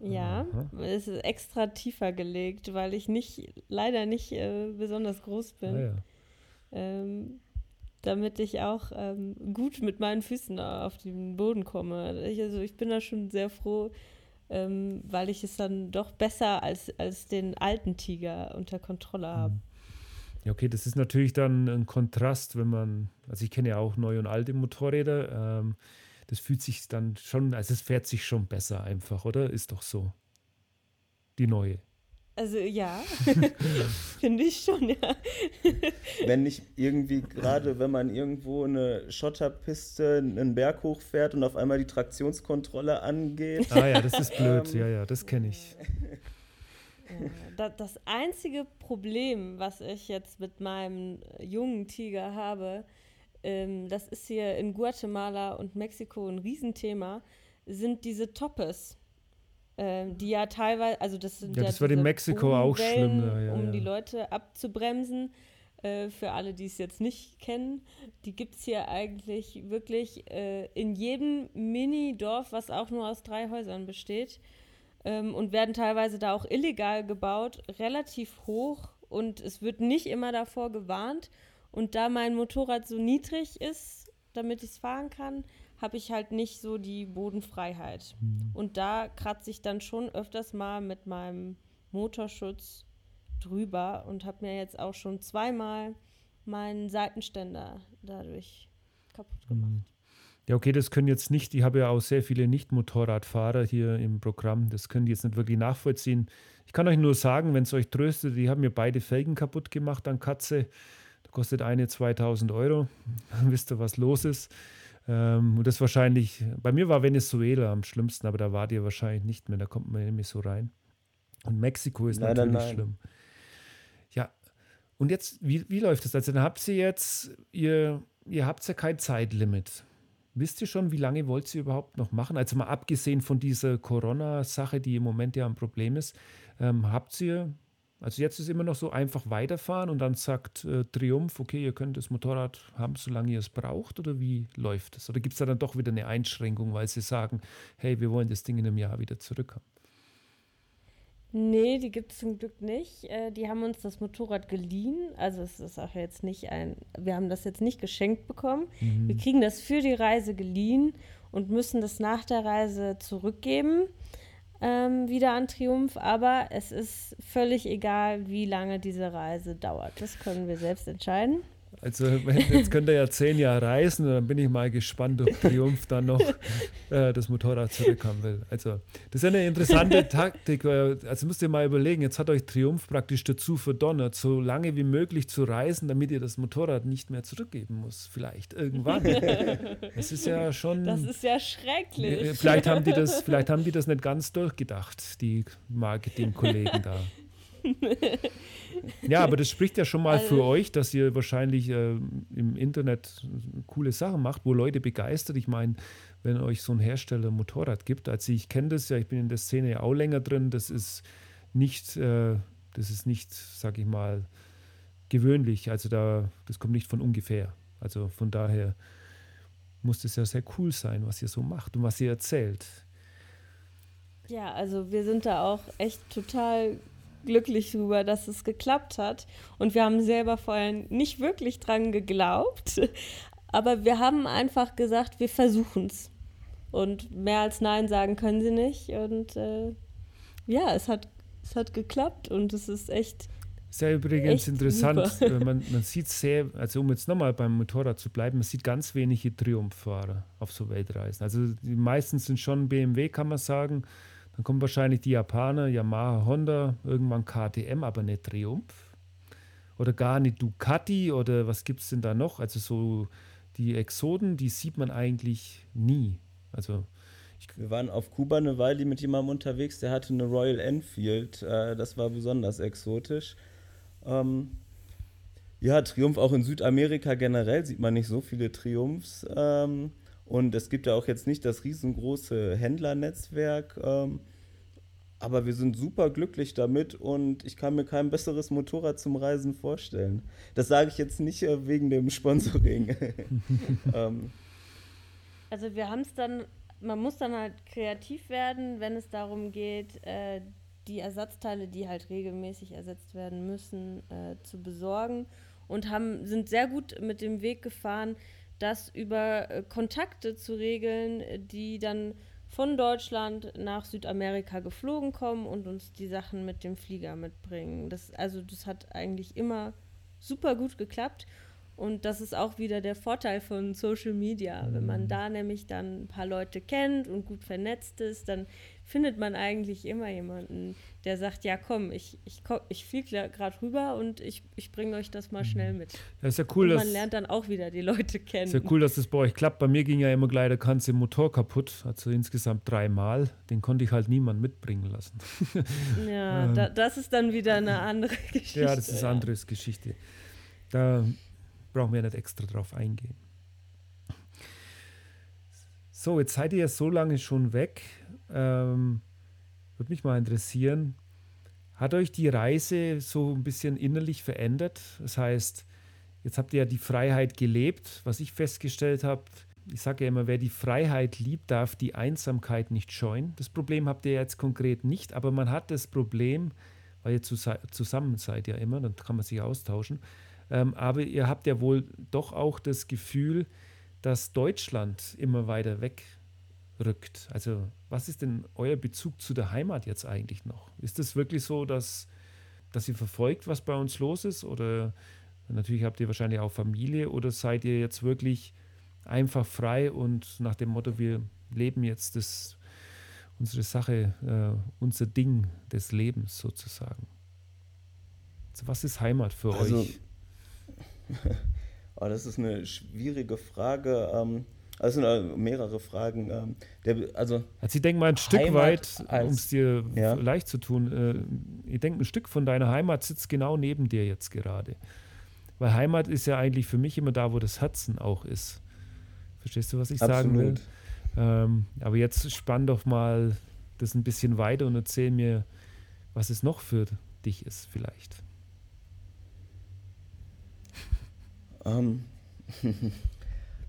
Ja, Aha. es ist extra tiefer gelegt, weil ich nicht, leider nicht äh, besonders groß bin. Ah, ja. ähm, damit ich auch ähm, gut mit meinen Füßen auf den Boden komme. Ich, also ich bin da schon sehr froh, ähm, weil ich es dann doch besser als, als den alten Tiger unter Kontrolle habe. Mhm. Ja, okay, das ist natürlich dann ein Kontrast, wenn man, also ich kenne ja auch neue und alte Motorräder. Das fühlt sich dann schon, also es fährt sich schon besser einfach, oder? Ist doch so. Die neue. Also ja, finde ich schon, ja. wenn nicht irgendwie gerade, wenn man irgendwo eine Schotterpiste einen Berg hochfährt und auf einmal die Traktionskontrolle angeht. Ah ja, das ist blöd, ähm, ja, ja, das kenne ich. Ja, das einzige Problem, was ich jetzt mit meinem jungen Tiger habe, ähm, das ist hier in Guatemala und Mexiko ein Riesenthema, sind diese Toppes. Ähm, die ja teilweise, also das sind ja, ja das wird in Mexiko auch schlimm, ja, ja, um die Leute abzubremsen. Äh, für alle, die es jetzt nicht kennen, die gibt es hier eigentlich wirklich äh, in jedem Mini-Dorf, was auch nur aus drei Häusern besteht ähm, und werden teilweise da auch illegal gebaut, relativ hoch und es wird nicht immer davor gewarnt. Und da mein Motorrad so niedrig ist, damit ich es fahren kann, habe ich halt nicht so die Bodenfreiheit. Mhm. Und da kratze ich dann schon öfters mal mit meinem Motorschutz drüber und habe mir jetzt auch schon zweimal meinen Seitenständer dadurch kaputt mhm. gemacht. Ja, okay, das können jetzt nicht, ich habe ja auch sehr viele Nicht-Motorradfahrer hier im Programm, das können die jetzt nicht wirklich nachvollziehen. Ich kann euch nur sagen, wenn es euch tröstet, die haben mir beide Felgen kaputt gemacht an Katze. Da kostet eine 2000 Euro. Dann wisst ihr, was los ist. Ähm, und das wahrscheinlich, bei mir war Venezuela am schlimmsten, aber da wart ihr wahrscheinlich nicht mehr, da kommt man nämlich so rein. Und Mexiko ist Leider natürlich nein. schlimm. Ja, und jetzt, wie, wie läuft das? Also dann habt ihr jetzt, ihr, ihr habt ja kein Zeitlimit. Wisst ihr schon, wie lange wollt ihr überhaupt noch machen? Also mal abgesehen von dieser Corona-Sache, die im Moment ja ein Problem ist, ähm, habt ihr also jetzt ist immer noch so einfach weiterfahren und dann sagt äh, Triumph, okay, ihr könnt das Motorrad haben, solange ihr es braucht oder wie läuft es? Oder gibt es da dann doch wieder eine Einschränkung, weil sie sagen, hey, wir wollen das Ding in einem Jahr wieder zurückhaben? Nee, die gibt es zum Glück nicht. Äh, die haben uns das Motorrad geliehen. Also es ist auch jetzt nicht ein, wir haben das jetzt nicht geschenkt bekommen. Mhm. Wir kriegen das für die Reise geliehen und müssen das nach der Reise zurückgeben. Ähm, wieder an Triumph, aber es ist völlig egal, wie lange diese Reise dauert. Das können wir selbst entscheiden. Also jetzt könnt ihr ja zehn Jahre reisen und dann bin ich mal gespannt, ob Triumph dann noch äh, das Motorrad zurückhaben will. Also das ist eine interessante Taktik. Also müsst ihr mal überlegen, jetzt hat euch Triumph praktisch dazu verdonnert, so lange wie möglich zu reisen, damit ihr das Motorrad nicht mehr zurückgeben muss. Vielleicht irgendwann. Das ist ja schon. Das ist ja schrecklich. Äh, vielleicht haben die das, vielleicht haben die das nicht ganz durchgedacht, die Marketingkollegen da. Ja, aber das spricht ja schon mal also, für euch, dass ihr wahrscheinlich äh, im Internet coole Sachen macht, wo Leute begeistert. Ich meine, wenn euch so ein Hersteller ein Motorrad gibt, also ich kenne das ja, ich bin in der Szene ja auch länger drin, das ist nicht, äh, das ist nicht, sag ich mal, gewöhnlich. Also da, das kommt nicht von ungefähr. Also von daher muss das ja sehr cool sein, was ihr so macht und was ihr erzählt. Ja, also wir sind da auch echt total glücklich darüber, dass es geklappt hat. Und wir haben selber vorher nicht wirklich dran geglaubt. Aber wir haben einfach gesagt, wir versuchen es. Und mehr als Nein sagen können sie nicht. Und äh, ja, es hat, es hat geklappt und es ist echt. Ja übrigens interessant, man, man sieht sehr, also um jetzt nochmal beim Motorrad zu bleiben, man sieht ganz wenige Triumphfahrer auf so Weltreisen. Also die meisten sind schon BMW, kann man sagen. Dann kommen wahrscheinlich die Japaner, Yamaha, Honda, irgendwann KTM, aber nicht Triumph. Oder gar nicht Ducati oder was gibt es denn da noch? Also so die Exoden, die sieht man eigentlich nie. Also wir waren auf Kuba eine Weile mit jemandem unterwegs, der hatte eine Royal Enfield. Äh, das war besonders exotisch. Ähm, ja, Triumph auch in Südamerika generell sieht man nicht so viele Triumphs. Ähm, und es gibt ja auch jetzt nicht das riesengroße Händlernetzwerk. Ähm, aber wir sind super glücklich damit und ich kann mir kein besseres Motorrad zum Reisen vorstellen. Das sage ich jetzt nicht äh, wegen dem Sponsoring. ähm. Also wir haben es dann, man muss dann halt kreativ werden, wenn es darum geht, äh, die Ersatzteile, die halt regelmäßig ersetzt werden müssen, äh, zu besorgen und haben, sind sehr gut mit dem Weg gefahren, das über äh, Kontakte zu regeln, die dann von Deutschland nach Südamerika geflogen kommen und uns die Sachen mit dem Flieger mitbringen. Das, also das hat eigentlich immer super gut geklappt. Und das ist auch wieder der Vorteil von Social Media. Wenn man mhm. da nämlich dann ein paar Leute kennt und gut vernetzt ist, dann findet man eigentlich immer jemanden, der sagt, ja komm, ich, ich, ich fliege gerade rüber und ich, ich bringe euch das mal schnell mit. Das ist ja cool, und man lernt dann auch wieder die Leute kennen. Ist ja cool, dass das bei euch klappt. Bei mir ging ja immer gleich der ganze Motor kaputt, also insgesamt dreimal. Den konnte ich halt niemand mitbringen lassen. ja, ähm, da, das ist dann wieder eine andere Geschichte. Ja, das ist eine andere Geschichte. Da brauchen wir nicht extra drauf eingehen. So, jetzt seid ihr ja so lange schon weg. Ähm, Würde mich mal interessieren, hat euch die Reise so ein bisschen innerlich verändert? Das heißt, jetzt habt ihr ja die Freiheit gelebt. Was ich festgestellt habe, ich sage ja immer, wer die Freiheit liebt, darf die Einsamkeit nicht scheuen. Das Problem habt ihr jetzt konkret nicht, aber man hat das Problem, weil ihr zusammen seid ja immer, dann kann man sich austauschen. Ähm, aber ihr habt ja wohl doch auch das Gefühl, dass Deutschland immer weiter weg rückt. Also was ist denn euer Bezug zu der Heimat jetzt eigentlich noch? Ist es wirklich so, dass, dass ihr verfolgt, was bei uns los ist? Oder natürlich habt ihr wahrscheinlich auch Familie oder seid ihr jetzt wirklich einfach frei und nach dem Motto, wir leben jetzt das, unsere Sache, äh, unser Ding des Lebens sozusagen? Also was ist Heimat für also, euch? oh, das ist eine schwierige Frage. Ähm, also mehrere Fragen. Ähm, der, also, also ich denke mal ein Stück Heimat weit, um es dir ja. leicht zu tun, äh, ich denke, ein Stück von deiner Heimat sitzt genau neben dir jetzt gerade. Weil Heimat ist ja eigentlich für mich immer da, wo das Herzen auch ist. Verstehst du, was ich Absolut. sagen will? Ähm, aber jetzt spann doch mal das ein bisschen weiter und erzähl mir, was es noch für dich ist, vielleicht. Um, ähm,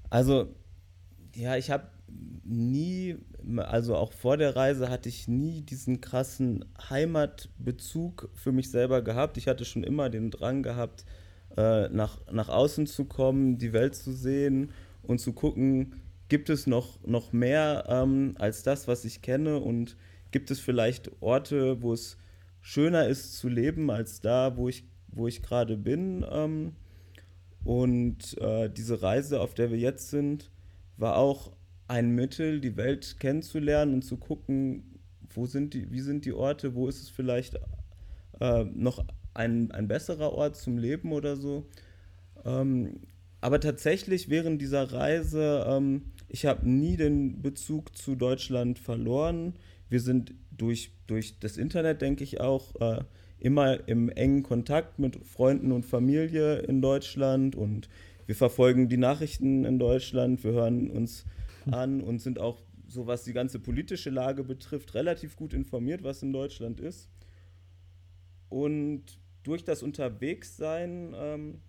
also ja, ich habe nie, also auch vor der Reise hatte ich nie diesen krassen Heimatbezug für mich selber gehabt. Ich hatte schon immer den Drang gehabt, äh, nach, nach außen zu kommen, die Welt zu sehen und zu gucken, gibt es noch, noch mehr ähm, als das, was ich kenne. Und gibt es vielleicht Orte, wo es schöner ist zu leben als da, wo ich, wo ich gerade bin. Ähm, und äh, diese Reise, auf der wir jetzt sind, war auch ein Mittel, die Welt kennenzulernen und zu gucken, wo sind die, wie sind die Orte, wo ist es vielleicht äh, noch ein, ein besserer Ort zum Leben oder so. Ähm, aber tatsächlich während dieser Reise, ähm, ich habe nie den Bezug zu Deutschland verloren. Wir sind durch, durch das Internet, denke ich auch, äh, immer im engen Kontakt mit Freunden und Familie in Deutschland und wir verfolgen die Nachrichten in Deutschland, wir hören uns an und sind auch, so was die ganze politische Lage betrifft, relativ gut informiert, was in Deutschland ist. Und durch das Unterwegssein ähm,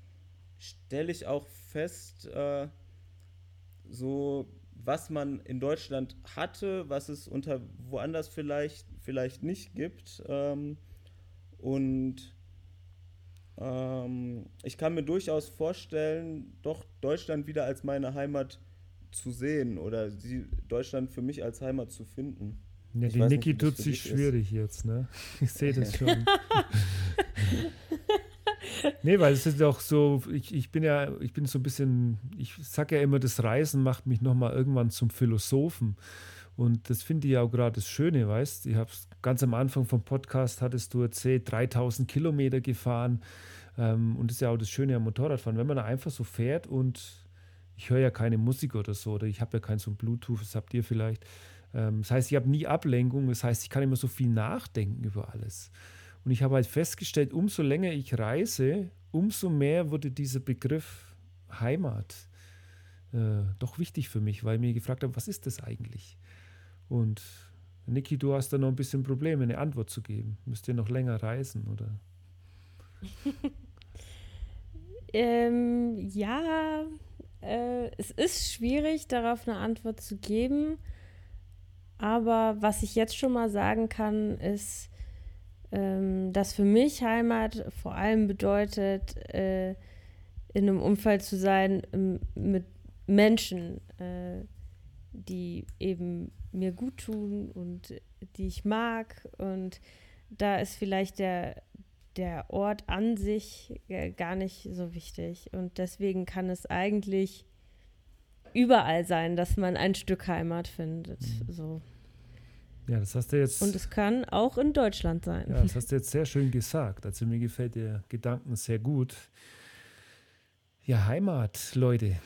stelle ich auch fest, äh, so was man in Deutschland hatte, was es unter woanders vielleicht, vielleicht nicht gibt. Ähm, und ähm, ich kann mir durchaus vorstellen, doch Deutschland wieder als meine Heimat zu sehen oder sie, Deutschland für mich als Heimat zu finden. Ja, die Niki tut sich schwierig ist. jetzt, ne? Ich sehe das schon. nee, weil es ist auch so, ich, ich bin ja, ich bin so ein bisschen, ich sage ja immer, das Reisen macht mich nochmal irgendwann zum Philosophen. Und das finde ich auch gerade das Schöne, weißt du? Ich habe ganz am Anfang vom Podcast, hattest du erzählt, 3000 Kilometer gefahren. Ähm, und das ist ja auch das Schöne am Motorradfahren, wenn man da einfach so fährt und ich höre ja keine Musik oder so, oder ich habe ja kein so ein Bluetooth, das habt ihr vielleicht. Ähm, das heißt, ich habe nie Ablenkung, das heißt, ich kann immer so viel nachdenken über alles. Und ich habe halt festgestellt, umso länger ich reise, umso mehr wurde dieser Begriff Heimat äh, doch wichtig für mich, weil ich mir gefragt habe, was ist das eigentlich? Und Niki, du hast da noch ein bisschen Probleme, eine Antwort zu geben. Müsst ihr noch länger reisen, oder? ähm, ja, äh, es ist schwierig, darauf eine Antwort zu geben. Aber was ich jetzt schon mal sagen kann, ist, ähm, dass für mich Heimat vor allem bedeutet, äh, in einem Umfeld zu sein ähm, mit Menschen, äh, die eben mir gut tun und die ich mag. Und da ist vielleicht der, der Ort an sich äh, gar nicht so wichtig. Und deswegen kann es eigentlich überall sein, dass man ein Stück Heimat findet. Mhm. So. Ja, das hast du jetzt. Und es kann auch in Deutschland sein. Ja, das hast du jetzt sehr schön gesagt. Also mir gefällt der Gedanken sehr gut. Ja, Heimat, Leute.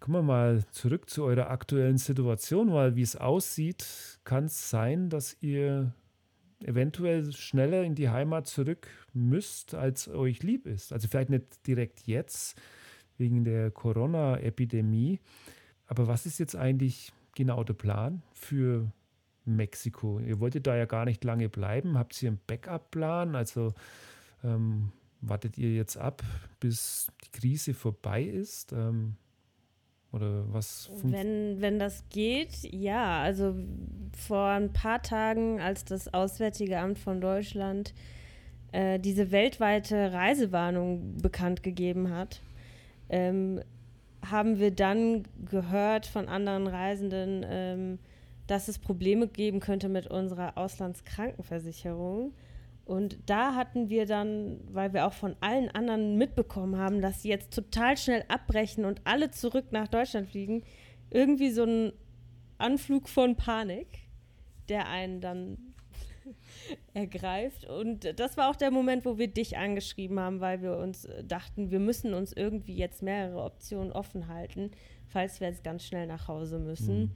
Kommen wir mal zurück zu eurer aktuellen Situation, weil wie es aussieht, kann es sein, dass ihr eventuell schneller in die Heimat zurück müsst, als euch lieb ist. Also vielleicht nicht direkt jetzt wegen der Corona-Epidemie, aber was ist jetzt eigentlich genau der Plan für Mexiko? Ihr wolltet da ja gar nicht lange bleiben. Habt ihr einen Backup-Plan? Also ähm, wartet ihr jetzt ab, bis die Krise vorbei ist? Ähm, oder was? Wenn, wenn das geht, ja. Also vor ein paar Tagen, als das Auswärtige Amt von Deutschland äh, diese weltweite Reisewarnung bekannt gegeben hat, ähm, haben wir dann gehört von anderen Reisenden, ähm, dass es Probleme geben könnte mit unserer Auslandskrankenversicherung. Und da hatten wir dann, weil wir auch von allen anderen mitbekommen haben, dass sie jetzt total schnell abbrechen und alle zurück nach Deutschland fliegen, irgendwie so einen Anflug von Panik, der einen dann ergreift. Und das war auch der Moment, wo wir dich angeschrieben haben, weil wir uns dachten, wir müssen uns irgendwie jetzt mehrere Optionen offen halten, falls wir jetzt ganz schnell nach Hause müssen. Mhm.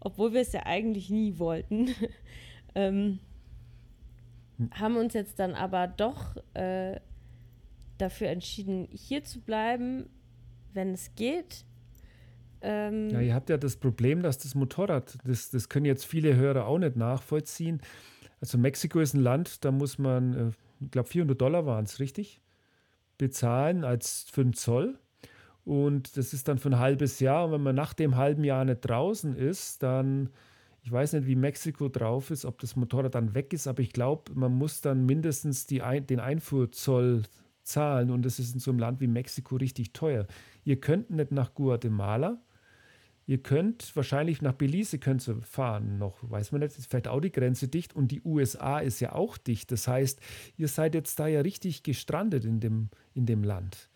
Obwohl wir es ja eigentlich nie wollten. ähm, haben uns jetzt dann aber doch äh, dafür entschieden, hier zu bleiben, wenn es geht. Ähm ja, ihr habt ja das Problem, dass das Motorrad, das, das können jetzt viele Hörer auch nicht nachvollziehen. Also Mexiko ist ein Land, da muss man, äh, ich glaube 400 Dollar waren es, richtig? Bezahlen als für den Zoll. Und das ist dann für ein halbes Jahr. Und wenn man nach dem halben Jahr nicht draußen ist, dann ich weiß nicht, wie Mexiko drauf ist, ob das Motorrad dann weg ist, aber ich glaube, man muss dann mindestens die ein, den Einfuhrzoll zahlen und das ist in so einem Land wie Mexiko richtig teuer. Ihr könnt nicht nach Guatemala, Ihr könnt wahrscheinlich nach Belize könnt ihr fahren noch, weiß man nicht, ist vielleicht auch die Grenze dicht und die USA ist ja auch dicht. Das heißt, ihr seid jetzt da ja richtig gestrandet in dem, in dem Land.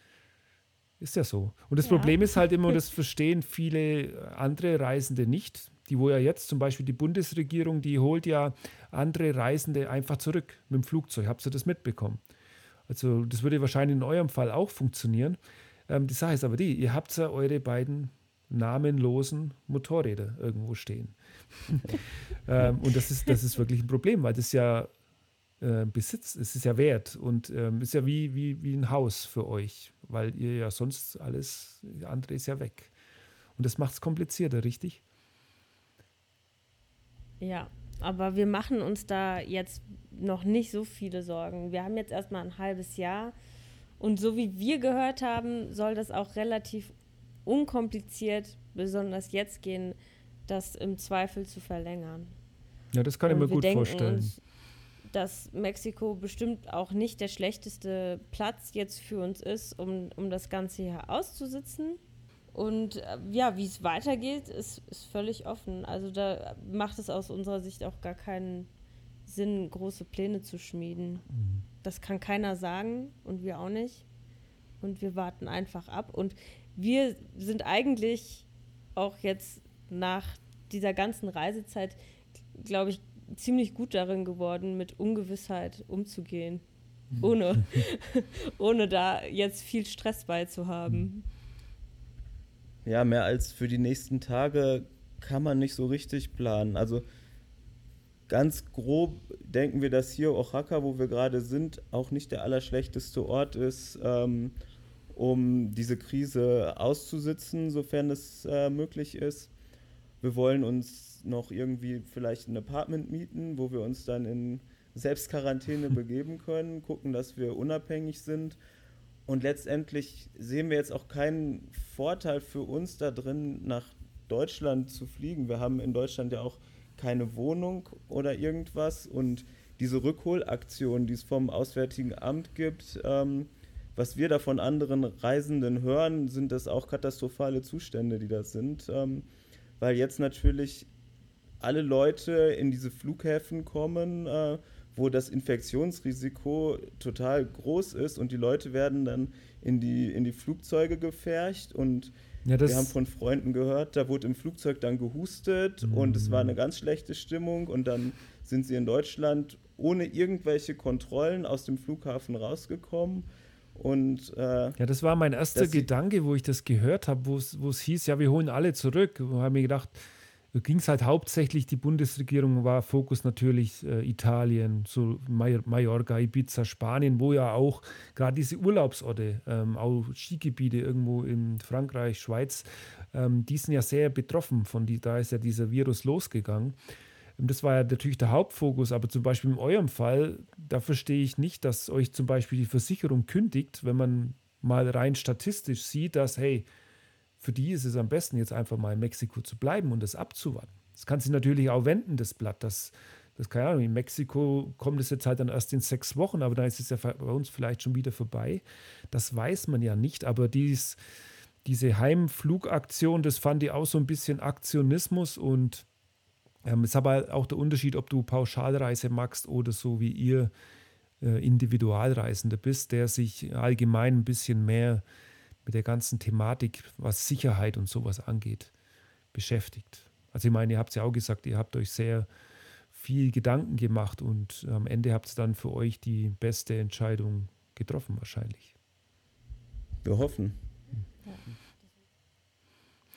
Ist ja so. Und das ja. Problem ist halt immer, und das verstehen viele andere Reisende nicht, die wo ja jetzt zum Beispiel die Bundesregierung, die holt ja andere Reisende einfach zurück mit dem Flugzeug. Habt ihr das mitbekommen? Also das würde wahrscheinlich in eurem Fall auch funktionieren. Ähm, die Sache ist aber die, ihr habt ja eure beiden namenlosen Motorräder irgendwo stehen. ähm, und das ist, das ist wirklich ein Problem, weil das ja äh, Besitz, es ist ja wert und ähm, ist ja wie, wie, wie ein Haus für euch, weil ihr ja sonst alles, andere ist ja weg. Und das macht es komplizierter, richtig? Ja, aber wir machen uns da jetzt noch nicht so viele Sorgen. Wir haben jetzt erstmal ein halbes Jahr und so wie wir gehört haben, soll das auch relativ unkompliziert, besonders jetzt gehen, das im Zweifel zu verlängern. Ja, das kann ich mir gut vorstellen. Uns, dass Mexiko bestimmt auch nicht der schlechteste Platz jetzt für uns ist, um, um das Ganze hier auszusitzen. Und äh, ja, wie es weitergeht, ist, ist völlig offen. Also da macht es aus unserer Sicht auch gar keinen Sinn, große Pläne zu schmieden. Mhm. Das kann keiner sagen und wir auch nicht. Und wir warten einfach ab. Und wir sind eigentlich auch jetzt nach dieser ganzen Reisezeit, glaube ich, ziemlich gut darin geworden, mit Ungewissheit umzugehen. Mhm. Ohne, ohne da jetzt viel Stress bei zu haben. Ja, mehr als für die nächsten Tage kann man nicht so richtig planen. Also ganz grob denken wir, dass hier Oaxaca, wo wir gerade sind, auch nicht der allerschlechteste Ort ist. Ähm, um diese Krise auszusitzen, sofern es äh, möglich ist. Wir wollen uns noch irgendwie vielleicht ein Apartment mieten, wo wir uns dann in Selbstquarantäne begeben können, gucken, dass wir unabhängig sind. Und letztendlich sehen wir jetzt auch keinen Vorteil für uns da drin, nach Deutschland zu fliegen. Wir haben in Deutschland ja auch keine Wohnung oder irgendwas. Und diese Rückholaktion, die es vom Auswärtigen Amt gibt, ähm, was wir da von anderen Reisenden hören, sind das auch katastrophale Zustände, die das sind. Ähm, weil jetzt natürlich alle Leute in diese Flughäfen kommen, äh, wo das Infektionsrisiko total groß ist und die Leute werden dann in die, in die Flugzeuge gefercht und ja, wir haben von Freunden gehört, da wurde im Flugzeug dann gehustet mhm. und es war eine ganz schlechte Stimmung und dann sind sie in Deutschland ohne irgendwelche Kontrollen aus dem Flughafen rausgekommen und, äh, ja, das war mein erster Gedanke, wo ich das gehört habe, wo es hieß, ja, wir holen alle zurück. Da habe ich gedacht, da ging es halt hauptsächlich, die Bundesregierung war Fokus natürlich äh, Italien, so Mallorca, Ibiza, Spanien, wo ja auch gerade diese Urlaubsorte, ähm, auch Skigebiete irgendwo in Frankreich, Schweiz, ähm, die sind ja sehr betroffen von die, da ist ja dieser Virus losgegangen. Das war ja natürlich der Hauptfokus, aber zum Beispiel in eurem Fall, da verstehe ich nicht, dass euch zum Beispiel die Versicherung kündigt, wenn man mal rein statistisch sieht, dass, hey, für die ist es am besten, jetzt einfach mal in Mexiko zu bleiben und das abzuwarten. Das kann sich natürlich auch wenden, das Blatt. Das, das keine Ahnung, in Mexiko kommt es jetzt halt dann erst in sechs Wochen, aber dann ist es ja bei uns vielleicht schon wieder vorbei. Das weiß man ja nicht, aber dies, diese Heimflugaktion, das fand ich auch so ein bisschen Aktionismus und ähm, ist aber auch der Unterschied, ob du Pauschalreise magst oder so wie ihr äh, Individualreisender bist, der sich allgemein ein bisschen mehr mit der ganzen Thematik, was Sicherheit und sowas angeht, beschäftigt. Also ich meine, ihr habt es ja auch gesagt, ihr habt euch sehr viel Gedanken gemacht und am Ende habt ihr dann für euch die beste Entscheidung getroffen wahrscheinlich. Wir hoffen. Ja.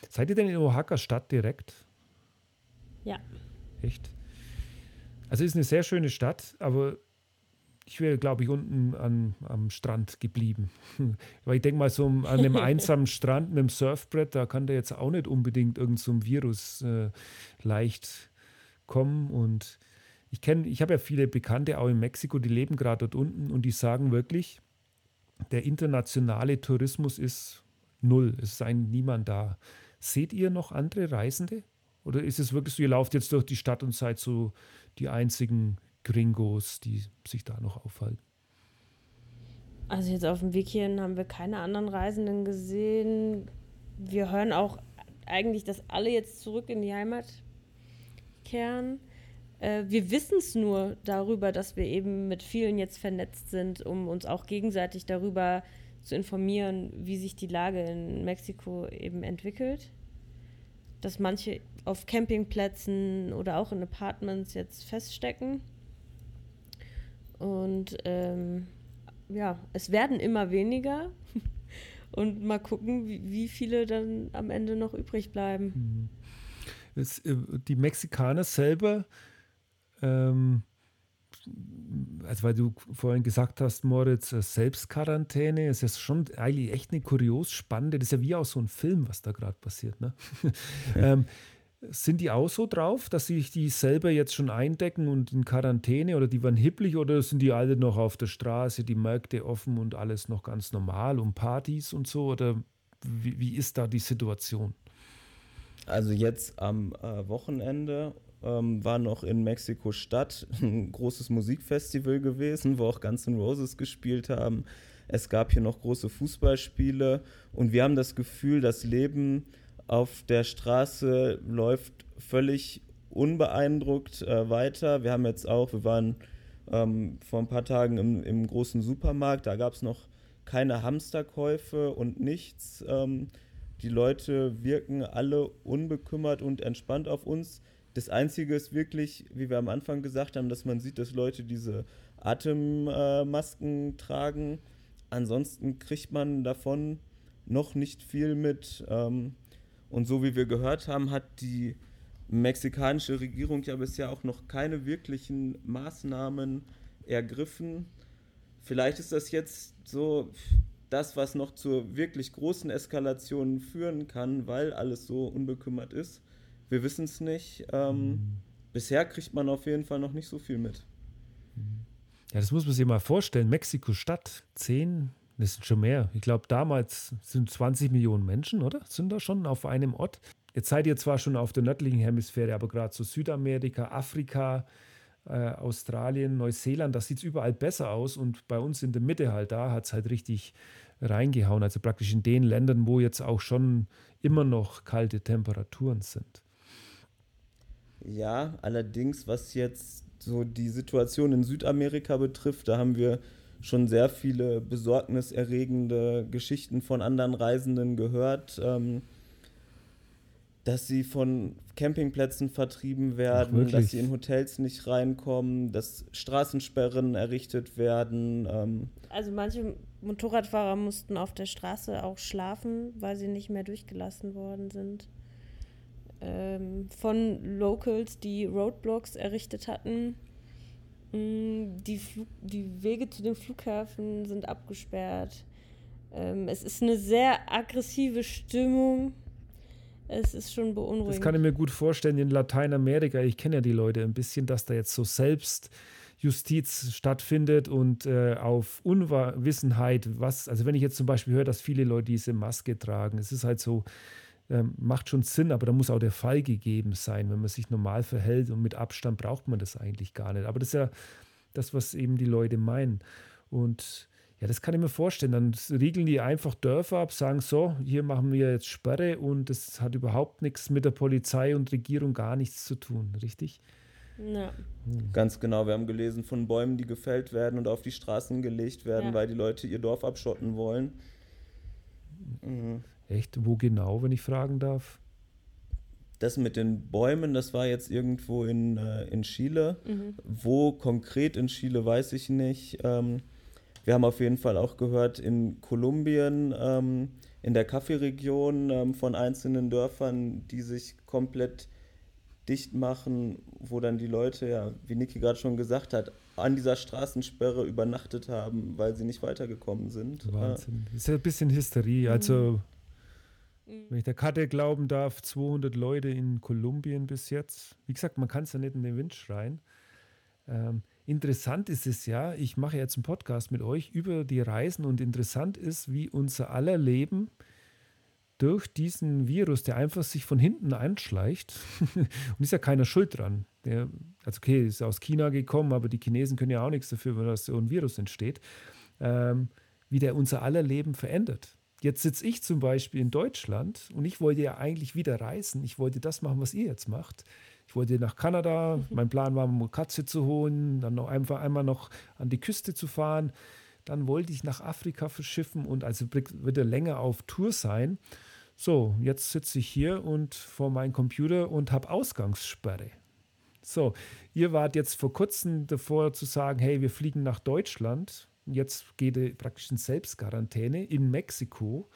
Seid ihr denn in Oaxaca Stadt direkt? Ja. Echt? Also ist eine sehr schöne Stadt, aber ich wäre, glaube ich, unten an, am Strand geblieben. Weil ich denke mal, so an einem einsamen Strand mit dem Surfbrett, da kann der jetzt auch nicht unbedingt irgend so ein Virus äh, leicht kommen. Und ich kenne, ich habe ja viele Bekannte auch in Mexiko, die leben gerade dort unten und die sagen wirklich, der internationale Tourismus ist null. Es ist eigentlich niemand da. Seht ihr noch andere Reisende? Oder ist es wirklich so, ihr lauft jetzt durch die Stadt und seid so die einzigen Gringos, die sich da noch aufhalten? Also jetzt auf dem Weg hierhin haben wir keine anderen Reisenden gesehen. Wir hören auch eigentlich, dass alle jetzt zurück in die Heimat kehren. Äh, wir wissen es nur darüber, dass wir eben mit vielen jetzt vernetzt sind, um uns auch gegenseitig darüber zu informieren, wie sich die Lage in Mexiko eben entwickelt. Dass manche auf Campingplätzen oder auch in Apartments jetzt feststecken. Und ähm, ja, es werden immer weniger. Und mal gucken, wie, wie, viele dann am Ende noch übrig bleiben. Mhm. Es, äh, die Mexikaner selber ähm, also weil du vorhin gesagt hast, Moritz, äh, Selbstquarantäne, ist ja schon eigentlich echt eine kurios spannende, das ist ja wie aus so einem Film, was da gerade passiert. Ne? ähm, sind die auch so drauf, dass sich die selber jetzt schon eindecken und in Quarantäne oder die waren hipplich oder sind die alle noch auf der Straße, die Märkte offen und alles noch ganz normal und Partys und so? Oder wie, wie ist da die Situation? Also jetzt am äh, Wochenende ähm, war noch in Mexiko-Stadt ein großes Musikfestival gewesen, wo auch Guns N' Roses gespielt haben. Es gab hier noch große Fußballspiele und wir haben das Gefühl, das Leben auf der Straße läuft völlig unbeeindruckt äh, weiter. Wir haben jetzt auch, wir waren ähm, vor ein paar Tagen im, im großen Supermarkt, da gab es noch keine Hamsterkäufe und nichts. Ähm, die Leute wirken alle unbekümmert und entspannt auf uns. Das Einzige ist wirklich, wie wir am Anfang gesagt haben, dass man sieht, dass Leute diese Atemmasken äh, tragen. Ansonsten kriegt man davon noch nicht viel mit. Ähm, und so wie wir gehört haben, hat die mexikanische Regierung ja bisher auch noch keine wirklichen Maßnahmen ergriffen. Vielleicht ist das jetzt so das, was noch zur wirklich großen Eskalation führen kann, weil alles so unbekümmert ist. Wir wissen es nicht. Ähm, mhm. Bisher kriegt man auf jeden Fall noch nicht so viel mit. Ja, das muss man sich mal vorstellen. Mexiko-Stadt, 10, das sind schon mehr. Ich glaube, damals sind 20 Millionen Menschen, oder? Sind da schon auf einem Ort. Jetzt seid ihr zwar schon auf der nördlichen Hemisphäre, aber gerade so Südamerika, Afrika, äh, Australien, Neuseeland, da sieht es überall besser aus. Und bei uns in der Mitte halt, da hat es halt richtig reingehauen. Also praktisch in den Ländern, wo jetzt auch schon immer noch kalte Temperaturen sind. Ja, allerdings, was jetzt so die Situation in Südamerika betrifft, da haben wir schon sehr viele besorgniserregende Geschichten von anderen Reisenden gehört, ähm, dass sie von Campingplätzen vertrieben werden, Ach, dass sie in Hotels nicht reinkommen, dass Straßensperren errichtet werden. Ähm. Also manche Motorradfahrer mussten auf der Straße auch schlafen, weil sie nicht mehr durchgelassen worden sind ähm, von Locals, die Roadblocks errichtet hatten. Mm, die, Flug die Wege zu den Flughäfen sind abgesperrt. Ähm, es ist eine sehr aggressive Stimmung. Es ist schon beunruhigend. Das kann ich mir gut vorstellen in Lateinamerika. Ich kenne ja die Leute ein bisschen, dass da jetzt so Selbstjustiz stattfindet und äh, auf Unwissenheit, was, also wenn ich jetzt zum Beispiel höre, dass viele Leute diese Maske tragen, es ist halt so, ähm, macht schon Sinn, aber da muss auch der Fall gegeben sein. Wenn man sich normal verhält und mit Abstand braucht man das eigentlich gar nicht. Aber das ist ja das, was eben die Leute meinen. Und ja, das kann ich mir vorstellen. Dann riegeln die einfach Dörfer ab, sagen so, hier machen wir jetzt Sperre und das hat überhaupt nichts mit der Polizei und Regierung gar nichts zu tun, richtig? Ja. Hm. Ganz genau. Wir haben gelesen von Bäumen, die gefällt werden und auf die Straßen gelegt werden, ja. weil die Leute ihr Dorf abschotten wollen. Mhm. Echt? Wo genau, wenn ich fragen darf? Das mit den Bäumen, das war jetzt irgendwo in, äh, in Chile. Mhm. Wo konkret in Chile, weiß ich nicht. Ähm, wir haben auf jeden Fall auch gehört, in Kolumbien, ähm, in der Kaffeeregion ähm, von einzelnen Dörfern, die sich komplett dicht machen, wo dann die Leute, ja, wie Niki gerade schon gesagt hat, an dieser Straßensperre übernachtet haben, weil sie nicht weitergekommen sind. Wahnsinn. Das ist ja ein bisschen Hysterie. Also mhm. Wenn ich der Karte glauben darf, 200 Leute in Kolumbien bis jetzt. Wie gesagt, man kann es ja nicht in den Wind schreien. Ähm, interessant ist es ja, ich mache jetzt einen Podcast mit euch über die Reisen und interessant ist, wie unser aller Leben durch diesen Virus, der einfach sich von hinten einschleicht, und ist ja keiner schuld dran. Der, also okay, ist aus China gekommen, aber die Chinesen können ja auch nichts dafür, wenn das so ein Virus entsteht, ähm, wie der unser aller Leben verändert Jetzt sitze ich zum Beispiel in Deutschland und ich wollte ja eigentlich wieder reisen. Ich wollte das machen, was ihr jetzt macht. Ich wollte nach Kanada. Mhm. Mein Plan war, eine Katze zu holen, dann noch einfach einmal noch an die Küste zu fahren. Dann wollte ich nach Afrika verschiffen und also wieder länger auf Tour sein. So, jetzt sitze ich hier und vor meinem Computer und habe Ausgangssperre. So, ihr wart jetzt vor kurzem davor zu sagen, hey, wir fliegen nach Deutschland Jetzt geht er praktisch in Selbstquarantäne in Mexiko.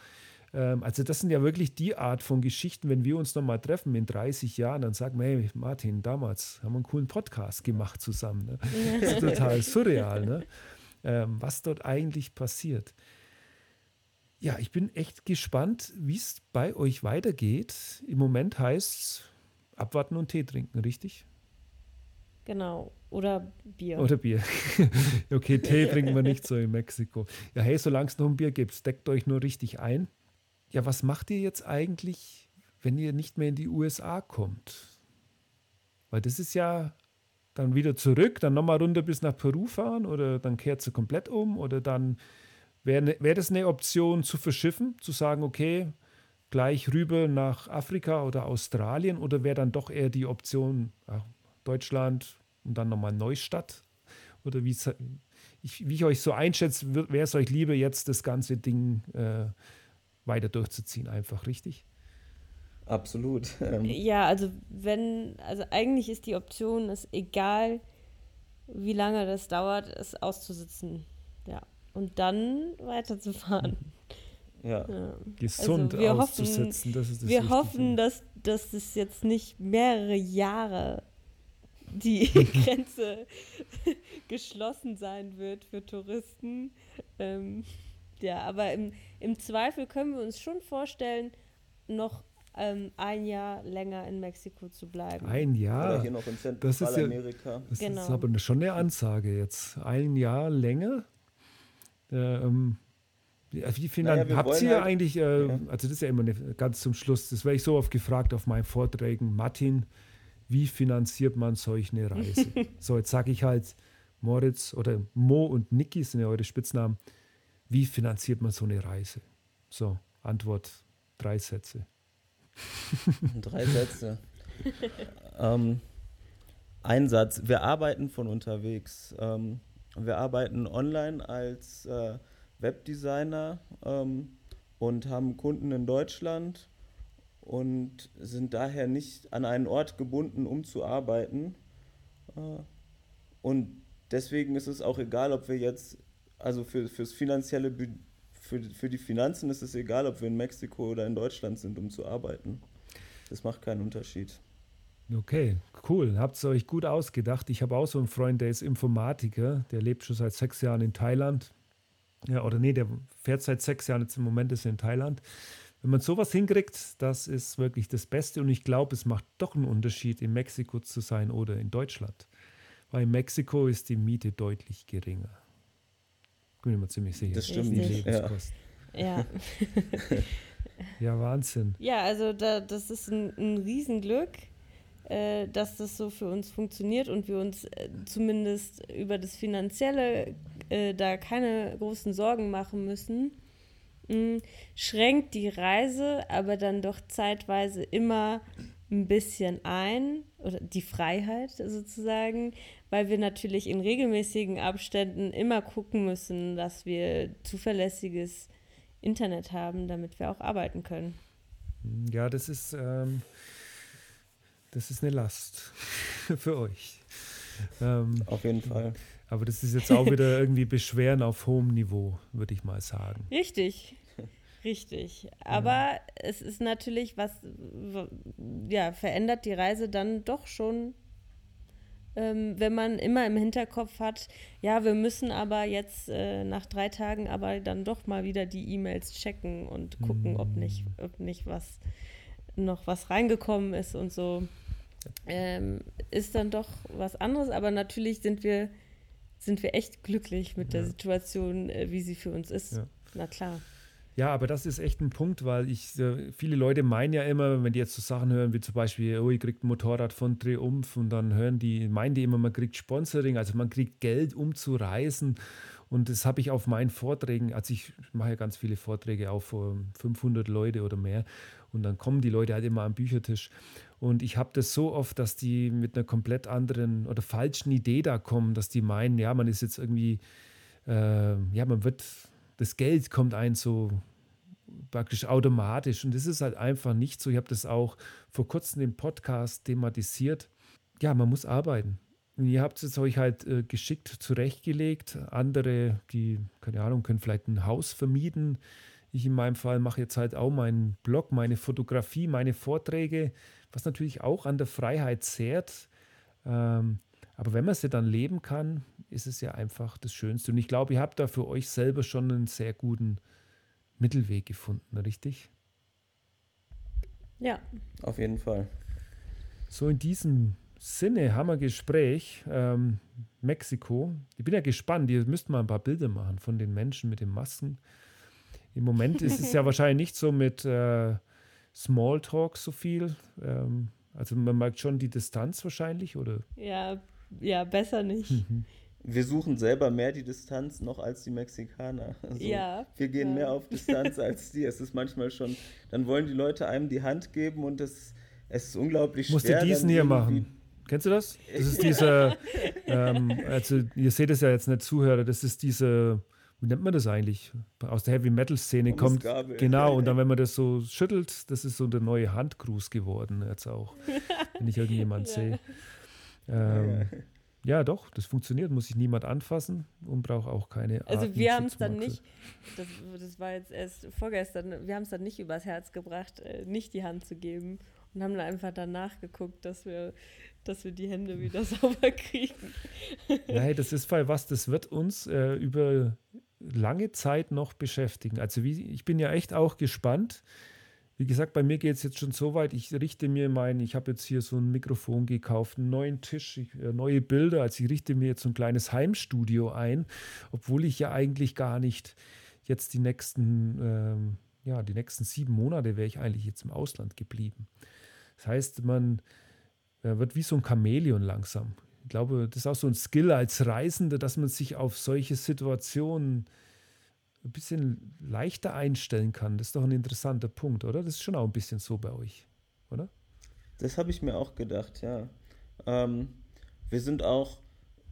Ähm, also das sind ja wirklich die Art von Geschichten, wenn wir uns nochmal treffen in 30 Jahren, dann sagen wir, hey Martin, damals haben wir einen coolen Podcast gemacht zusammen. Ne? Das ist total surreal, ne? ähm, was dort eigentlich passiert. Ja, ich bin echt gespannt, wie es bei euch weitergeht. Im Moment heißt es abwarten und Tee trinken, richtig? Genau. Oder Bier. Oder Bier. okay, Tee trinken wir nicht so in Mexiko. Ja, hey, solange es noch ein Bier gibt, deckt euch nur richtig ein. Ja, was macht ihr jetzt eigentlich, wenn ihr nicht mehr in die USA kommt? Weil das ist ja dann wieder zurück, dann nochmal runter bis nach Peru fahren oder dann kehrt sie komplett um oder dann wäre ne, wär das eine Option zu verschiffen, zu sagen, okay, gleich rüber nach Afrika oder Australien oder wäre dann doch eher die Option, ach, Deutschland und dann nochmal Neustadt? Oder wie, ich, wie ich euch so einschätze, wäre es euch lieber, jetzt das ganze Ding äh, weiter durchzuziehen, einfach, richtig? Absolut. Ähm. Ja, also wenn, also eigentlich ist die Option, es egal, wie lange das dauert, es auszusitzen. Ja. Und dann weiterzufahren. Ja. ja. Gesund also auszusetzen, hoffen, das ist das Wir Wichtige. hoffen, dass, dass es jetzt nicht mehrere Jahre die Grenze geschlossen sein wird für Touristen. Ähm, ja, aber im, im Zweifel können wir uns schon vorstellen, noch ähm, ein Jahr länger in Mexiko zu bleiben. Ein Jahr? Oder hier noch in Zentralamerika. Ja, das genau. ist aber schon eine Ansage jetzt. Ein Jahr länger? Ähm, wie viel naja, habt ihr halt, eigentlich, äh, ja. also das ist ja immer eine, ganz zum Schluss, das werde ich so oft gefragt auf meinen Vorträgen, Martin, wie finanziert man solch eine Reise? so, jetzt sage ich halt, Moritz oder Mo und Niki sind ja eure Spitznamen. Wie finanziert man so eine Reise? So, Antwort, drei Sätze. drei Sätze. ähm, ein Satz, wir arbeiten von unterwegs. Ähm, wir arbeiten online als äh, Webdesigner ähm, und haben Kunden in Deutschland und sind daher nicht an einen Ort gebunden, um zu arbeiten. Äh, und deswegen ist es auch egal, ob wir jetzt, also für, fürs finanzielle, für, für die Finanzen ist es egal, ob wir in Mexiko oder in Deutschland sind, um zu arbeiten. Das macht keinen Unterschied. Okay, cool. Habt ihr euch gut ausgedacht. Ich habe auch so einen Freund, der ist Informatiker, der lebt schon seit sechs Jahren in Thailand. Ja, oder nee, der fährt seit sechs Jahren, jetzt im Moment ist er in Thailand. Wenn man sowas hinkriegt, das ist wirklich das Beste. Und ich glaube, es macht doch einen Unterschied, in Mexiko zu sein oder in Deutschland. Weil in Mexiko ist die Miete deutlich geringer. Bin ich mir ziemlich sicher. Das stimmt. Die Lebenskosten. Ja. ja. Wahnsinn. Ja, also da, das ist ein, ein Riesenglück, äh, dass das so für uns funktioniert und wir uns äh, zumindest über das Finanzielle äh, da keine großen Sorgen machen müssen mh, schränkt die Reise aber dann doch zeitweise immer ein bisschen ein, oder die Freiheit sozusagen, weil wir natürlich in regelmäßigen Abständen immer gucken müssen, dass wir zuverlässiges Internet haben, damit wir auch arbeiten können. Ja, das ist, ähm, das ist eine Last für euch. Ähm, Auf jeden Fall. Aber das ist jetzt auch wieder irgendwie Beschweren auf hohem Niveau, würde ich mal sagen. Richtig. Richtig. Aber ja. es ist natürlich was, ja, verändert die Reise dann doch schon, ähm, wenn man immer im Hinterkopf hat, ja, wir müssen aber jetzt äh, nach drei Tagen aber dann doch mal wieder die E-Mails checken und gucken, mhm. ob nicht, ob nicht was noch was reingekommen ist und so. Ähm, ist dann doch was anderes, aber natürlich sind wir sind wir echt glücklich mit der Situation, äh, wie sie für uns ist. Ja. Na klar. Ja, aber das ist echt ein Punkt, weil ich, äh, viele Leute meinen ja immer, wenn die jetzt so Sachen hören, wie zum Beispiel, oh, ihr kriegt ein Motorrad von Triumph und dann hören die, meinen die immer, man kriegt Sponsoring, also man kriegt Geld, um zu reisen. Und das habe ich auf meinen Vorträgen, also ich mache ja ganz viele Vorträge auch vor 500 Leute oder mehr. Und dann kommen die Leute halt immer am Büchertisch. Und ich habe das so oft, dass die mit einer komplett anderen oder falschen Idee da kommen, dass die meinen, ja, man ist jetzt irgendwie, äh, ja, man wird, das Geld kommt ein so praktisch automatisch. Und das ist halt einfach nicht so. Ich habe das auch vor kurzem im Podcast thematisiert. Ja, man muss arbeiten. Und ihr habt es euch halt äh, geschickt zurechtgelegt. Andere, die, keine Ahnung, können vielleicht ein Haus vermieten. Ich in meinem Fall mache jetzt halt auch meinen Blog, meine Fotografie, meine Vorträge, was natürlich auch an der Freiheit zehrt. Ähm, aber wenn man sie dann leben kann, ist es ja einfach das Schönste. Und ich glaube, ihr habt da für euch selber schon einen sehr guten Mittelweg gefunden, richtig? Ja. Auf jeden Fall. So in diesem Sinne haben wir Gespräch. Ähm, Mexiko. Ich bin ja gespannt. Ihr müsst mal ein paar Bilder machen von den Menschen mit den Masken. Im Moment ist es ja wahrscheinlich nicht so mit äh, Smalltalk so viel. Ähm, also man merkt schon die Distanz wahrscheinlich, oder? Ja, ja, besser nicht. Mhm. Wir suchen selber mehr die Distanz noch als die Mexikaner. Also ja. Wir gehen ja. mehr auf Distanz als die. Es ist manchmal schon, dann wollen die Leute einem die Hand geben und das, es ist unglaublich schwer. Musst du diesen hier machen. Kennst du das? Das ist dieser, ähm, also ihr seht es ja jetzt nicht Zuhörer, das ist diese, wie nennt man das eigentlich? Aus der Heavy Metal Szene kommt. Genau, und dann, wenn man das so schüttelt, das ist so der neue Handgruß geworden, jetzt auch, wenn ich irgendjemand ja. sehe. Ähm, ja, doch, das funktioniert, muss sich niemand anfassen und braucht auch keine Also wir haben es dann nicht, das, das, war jetzt erst vorgestern, wir haben es dann nicht übers Herz gebracht, äh, nicht die Hand zu geben und haben dann einfach danach geguckt, dass wir dass wir die Hände wieder sauber kriegen. Nein, das ist bei was, das wird uns äh, über lange Zeit noch beschäftigen. Also wie, ich bin ja echt auch gespannt. Wie gesagt, bei mir geht es jetzt schon so weit, ich richte mir mein, ich habe jetzt hier so ein Mikrofon gekauft, einen neuen Tisch, äh, neue Bilder, also ich richte mir jetzt so ein kleines Heimstudio ein, obwohl ich ja eigentlich gar nicht jetzt die nächsten, ähm, ja, die nächsten sieben Monate wäre ich eigentlich jetzt im Ausland geblieben. Das heißt, man, er wird wie so ein Chamäleon langsam. Ich glaube, das ist auch so ein Skill als Reisender, dass man sich auf solche Situationen ein bisschen leichter einstellen kann. Das ist doch ein interessanter Punkt, oder? Das ist schon auch ein bisschen so bei euch, oder? Das habe ich mir auch gedacht, ja. Ähm, wir sind auch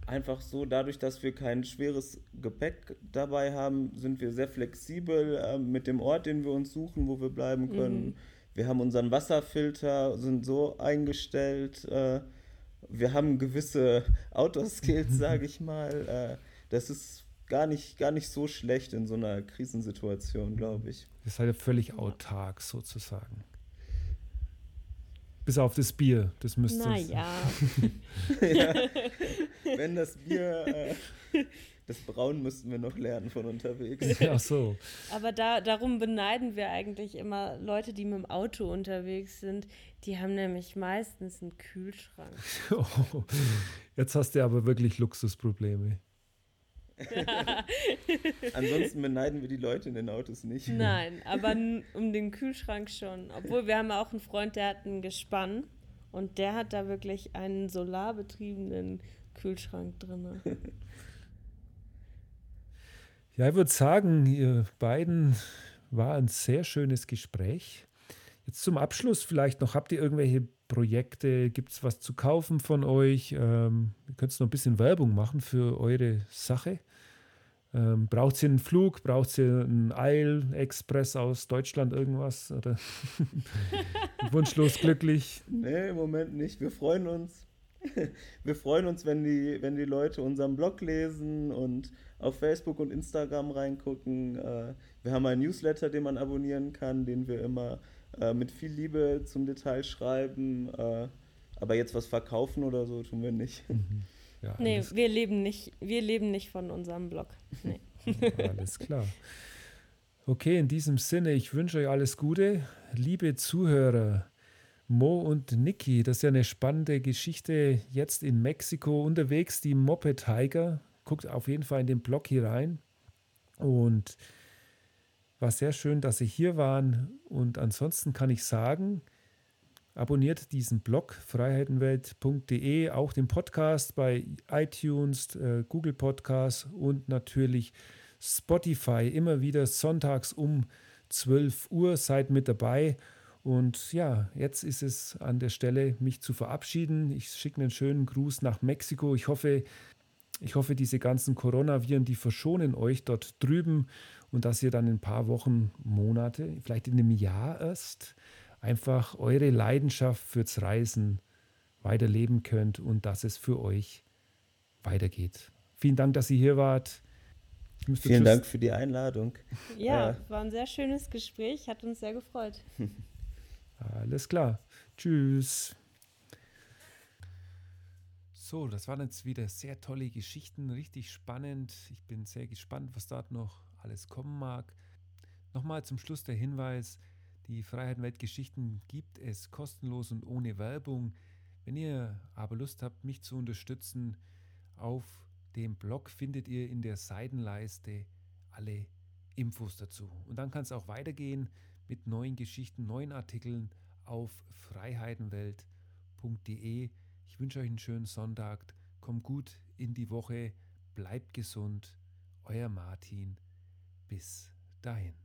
einfach so, dadurch, dass wir kein schweres Gepäck dabei haben, sind wir sehr flexibel äh, mit dem Ort, den wir uns suchen, wo wir bleiben können. Mhm. Wir haben unseren Wasserfilter, sind so eingestellt. Äh, wir haben gewisse Outdoor-Skills, sage ich mal. Äh, das ist gar nicht, gar nicht so schlecht in so einer Krisensituation, glaube ich. Ihr seid ja völlig autark sozusagen. Bis auf das Bier, das müsste Naja. ja. Wenn das Bier äh, das Brauen müssten wir noch lernen von unterwegs. Ach so. Aber da, darum beneiden wir eigentlich immer Leute, die mit dem Auto unterwegs sind. Die haben nämlich meistens einen Kühlschrank. Oh, jetzt hast du aber wirklich Luxusprobleme. Ansonsten beneiden wir die Leute in den Autos nicht. Nein, aber um den Kühlschrank schon. Obwohl wir haben auch einen Freund, der hat ein Gespann und der hat da wirklich einen solarbetriebenen Kühlschrank drin. Ja, ich würde sagen, ihr beiden war ein sehr schönes Gespräch. Jetzt zum Abschluss vielleicht noch, habt ihr irgendwelche Projekte? Gibt es was zu kaufen von euch? Ähm, ihr könnt noch ein bisschen Werbung machen für eure Sache. Ähm, braucht ihr einen Flug? Braucht ihr einen Eil-Express aus Deutschland irgendwas? Oder wunschlos glücklich? Nee, im Moment nicht. Wir freuen uns. Wir freuen uns, wenn die, wenn die Leute unseren Blog lesen und auf Facebook und Instagram reingucken. Äh, wir haben einen Newsletter, den man abonnieren kann, den wir immer äh, mit viel Liebe zum Detail schreiben. Äh, aber jetzt was verkaufen oder so tun wir nicht. Mhm. Ja, nee, wir leben nicht, wir leben nicht von unserem Blog. Nee. alles klar. Okay, in diesem Sinne, ich wünsche euch alles Gute. Liebe Zuhörer, Mo und Niki, das ist ja eine spannende Geschichte jetzt in Mexiko unterwegs, die Moped Tiger guckt auf jeden Fall in den Blog hier rein. Und war sehr schön, dass Sie hier waren. Und ansonsten kann ich sagen, abonniert diesen Blog freiheitenwelt.de, auch den Podcast bei iTunes, äh, Google Podcasts und natürlich Spotify. Immer wieder sonntags um 12 Uhr. Seid mit dabei. Und ja, jetzt ist es an der Stelle, mich zu verabschieden. Ich schicke einen schönen Gruß nach Mexiko. Ich hoffe, ich hoffe, diese ganzen Coronaviren, die verschonen euch dort drüben und dass ihr dann in ein paar Wochen, Monate, vielleicht in einem Jahr erst, einfach eure Leidenschaft fürs Reisen weiterleben könnt und dass es für euch weitergeht. Vielen Dank, dass ihr hier wart. Vielen Dank für die Einladung. Ja, äh, war ein sehr schönes Gespräch, hat uns sehr gefreut. Alles klar. Tschüss. So, das waren jetzt wieder sehr tolle Geschichten, richtig spannend. Ich bin sehr gespannt, was dort noch alles kommen mag. Nochmal zum Schluss der Hinweis, die Freiheit Geschichten gibt es kostenlos und ohne Werbung. Wenn ihr aber Lust habt, mich zu unterstützen, auf dem Blog findet ihr in der Seitenleiste alle Infos dazu. Und dann kann es auch weitergehen mit neuen Geschichten, neuen Artikeln auf freiheitenwelt.de. Ich wünsche euch einen schönen Sonntag. Kommt gut in die Woche. Bleibt gesund. Euer Martin. Bis dahin.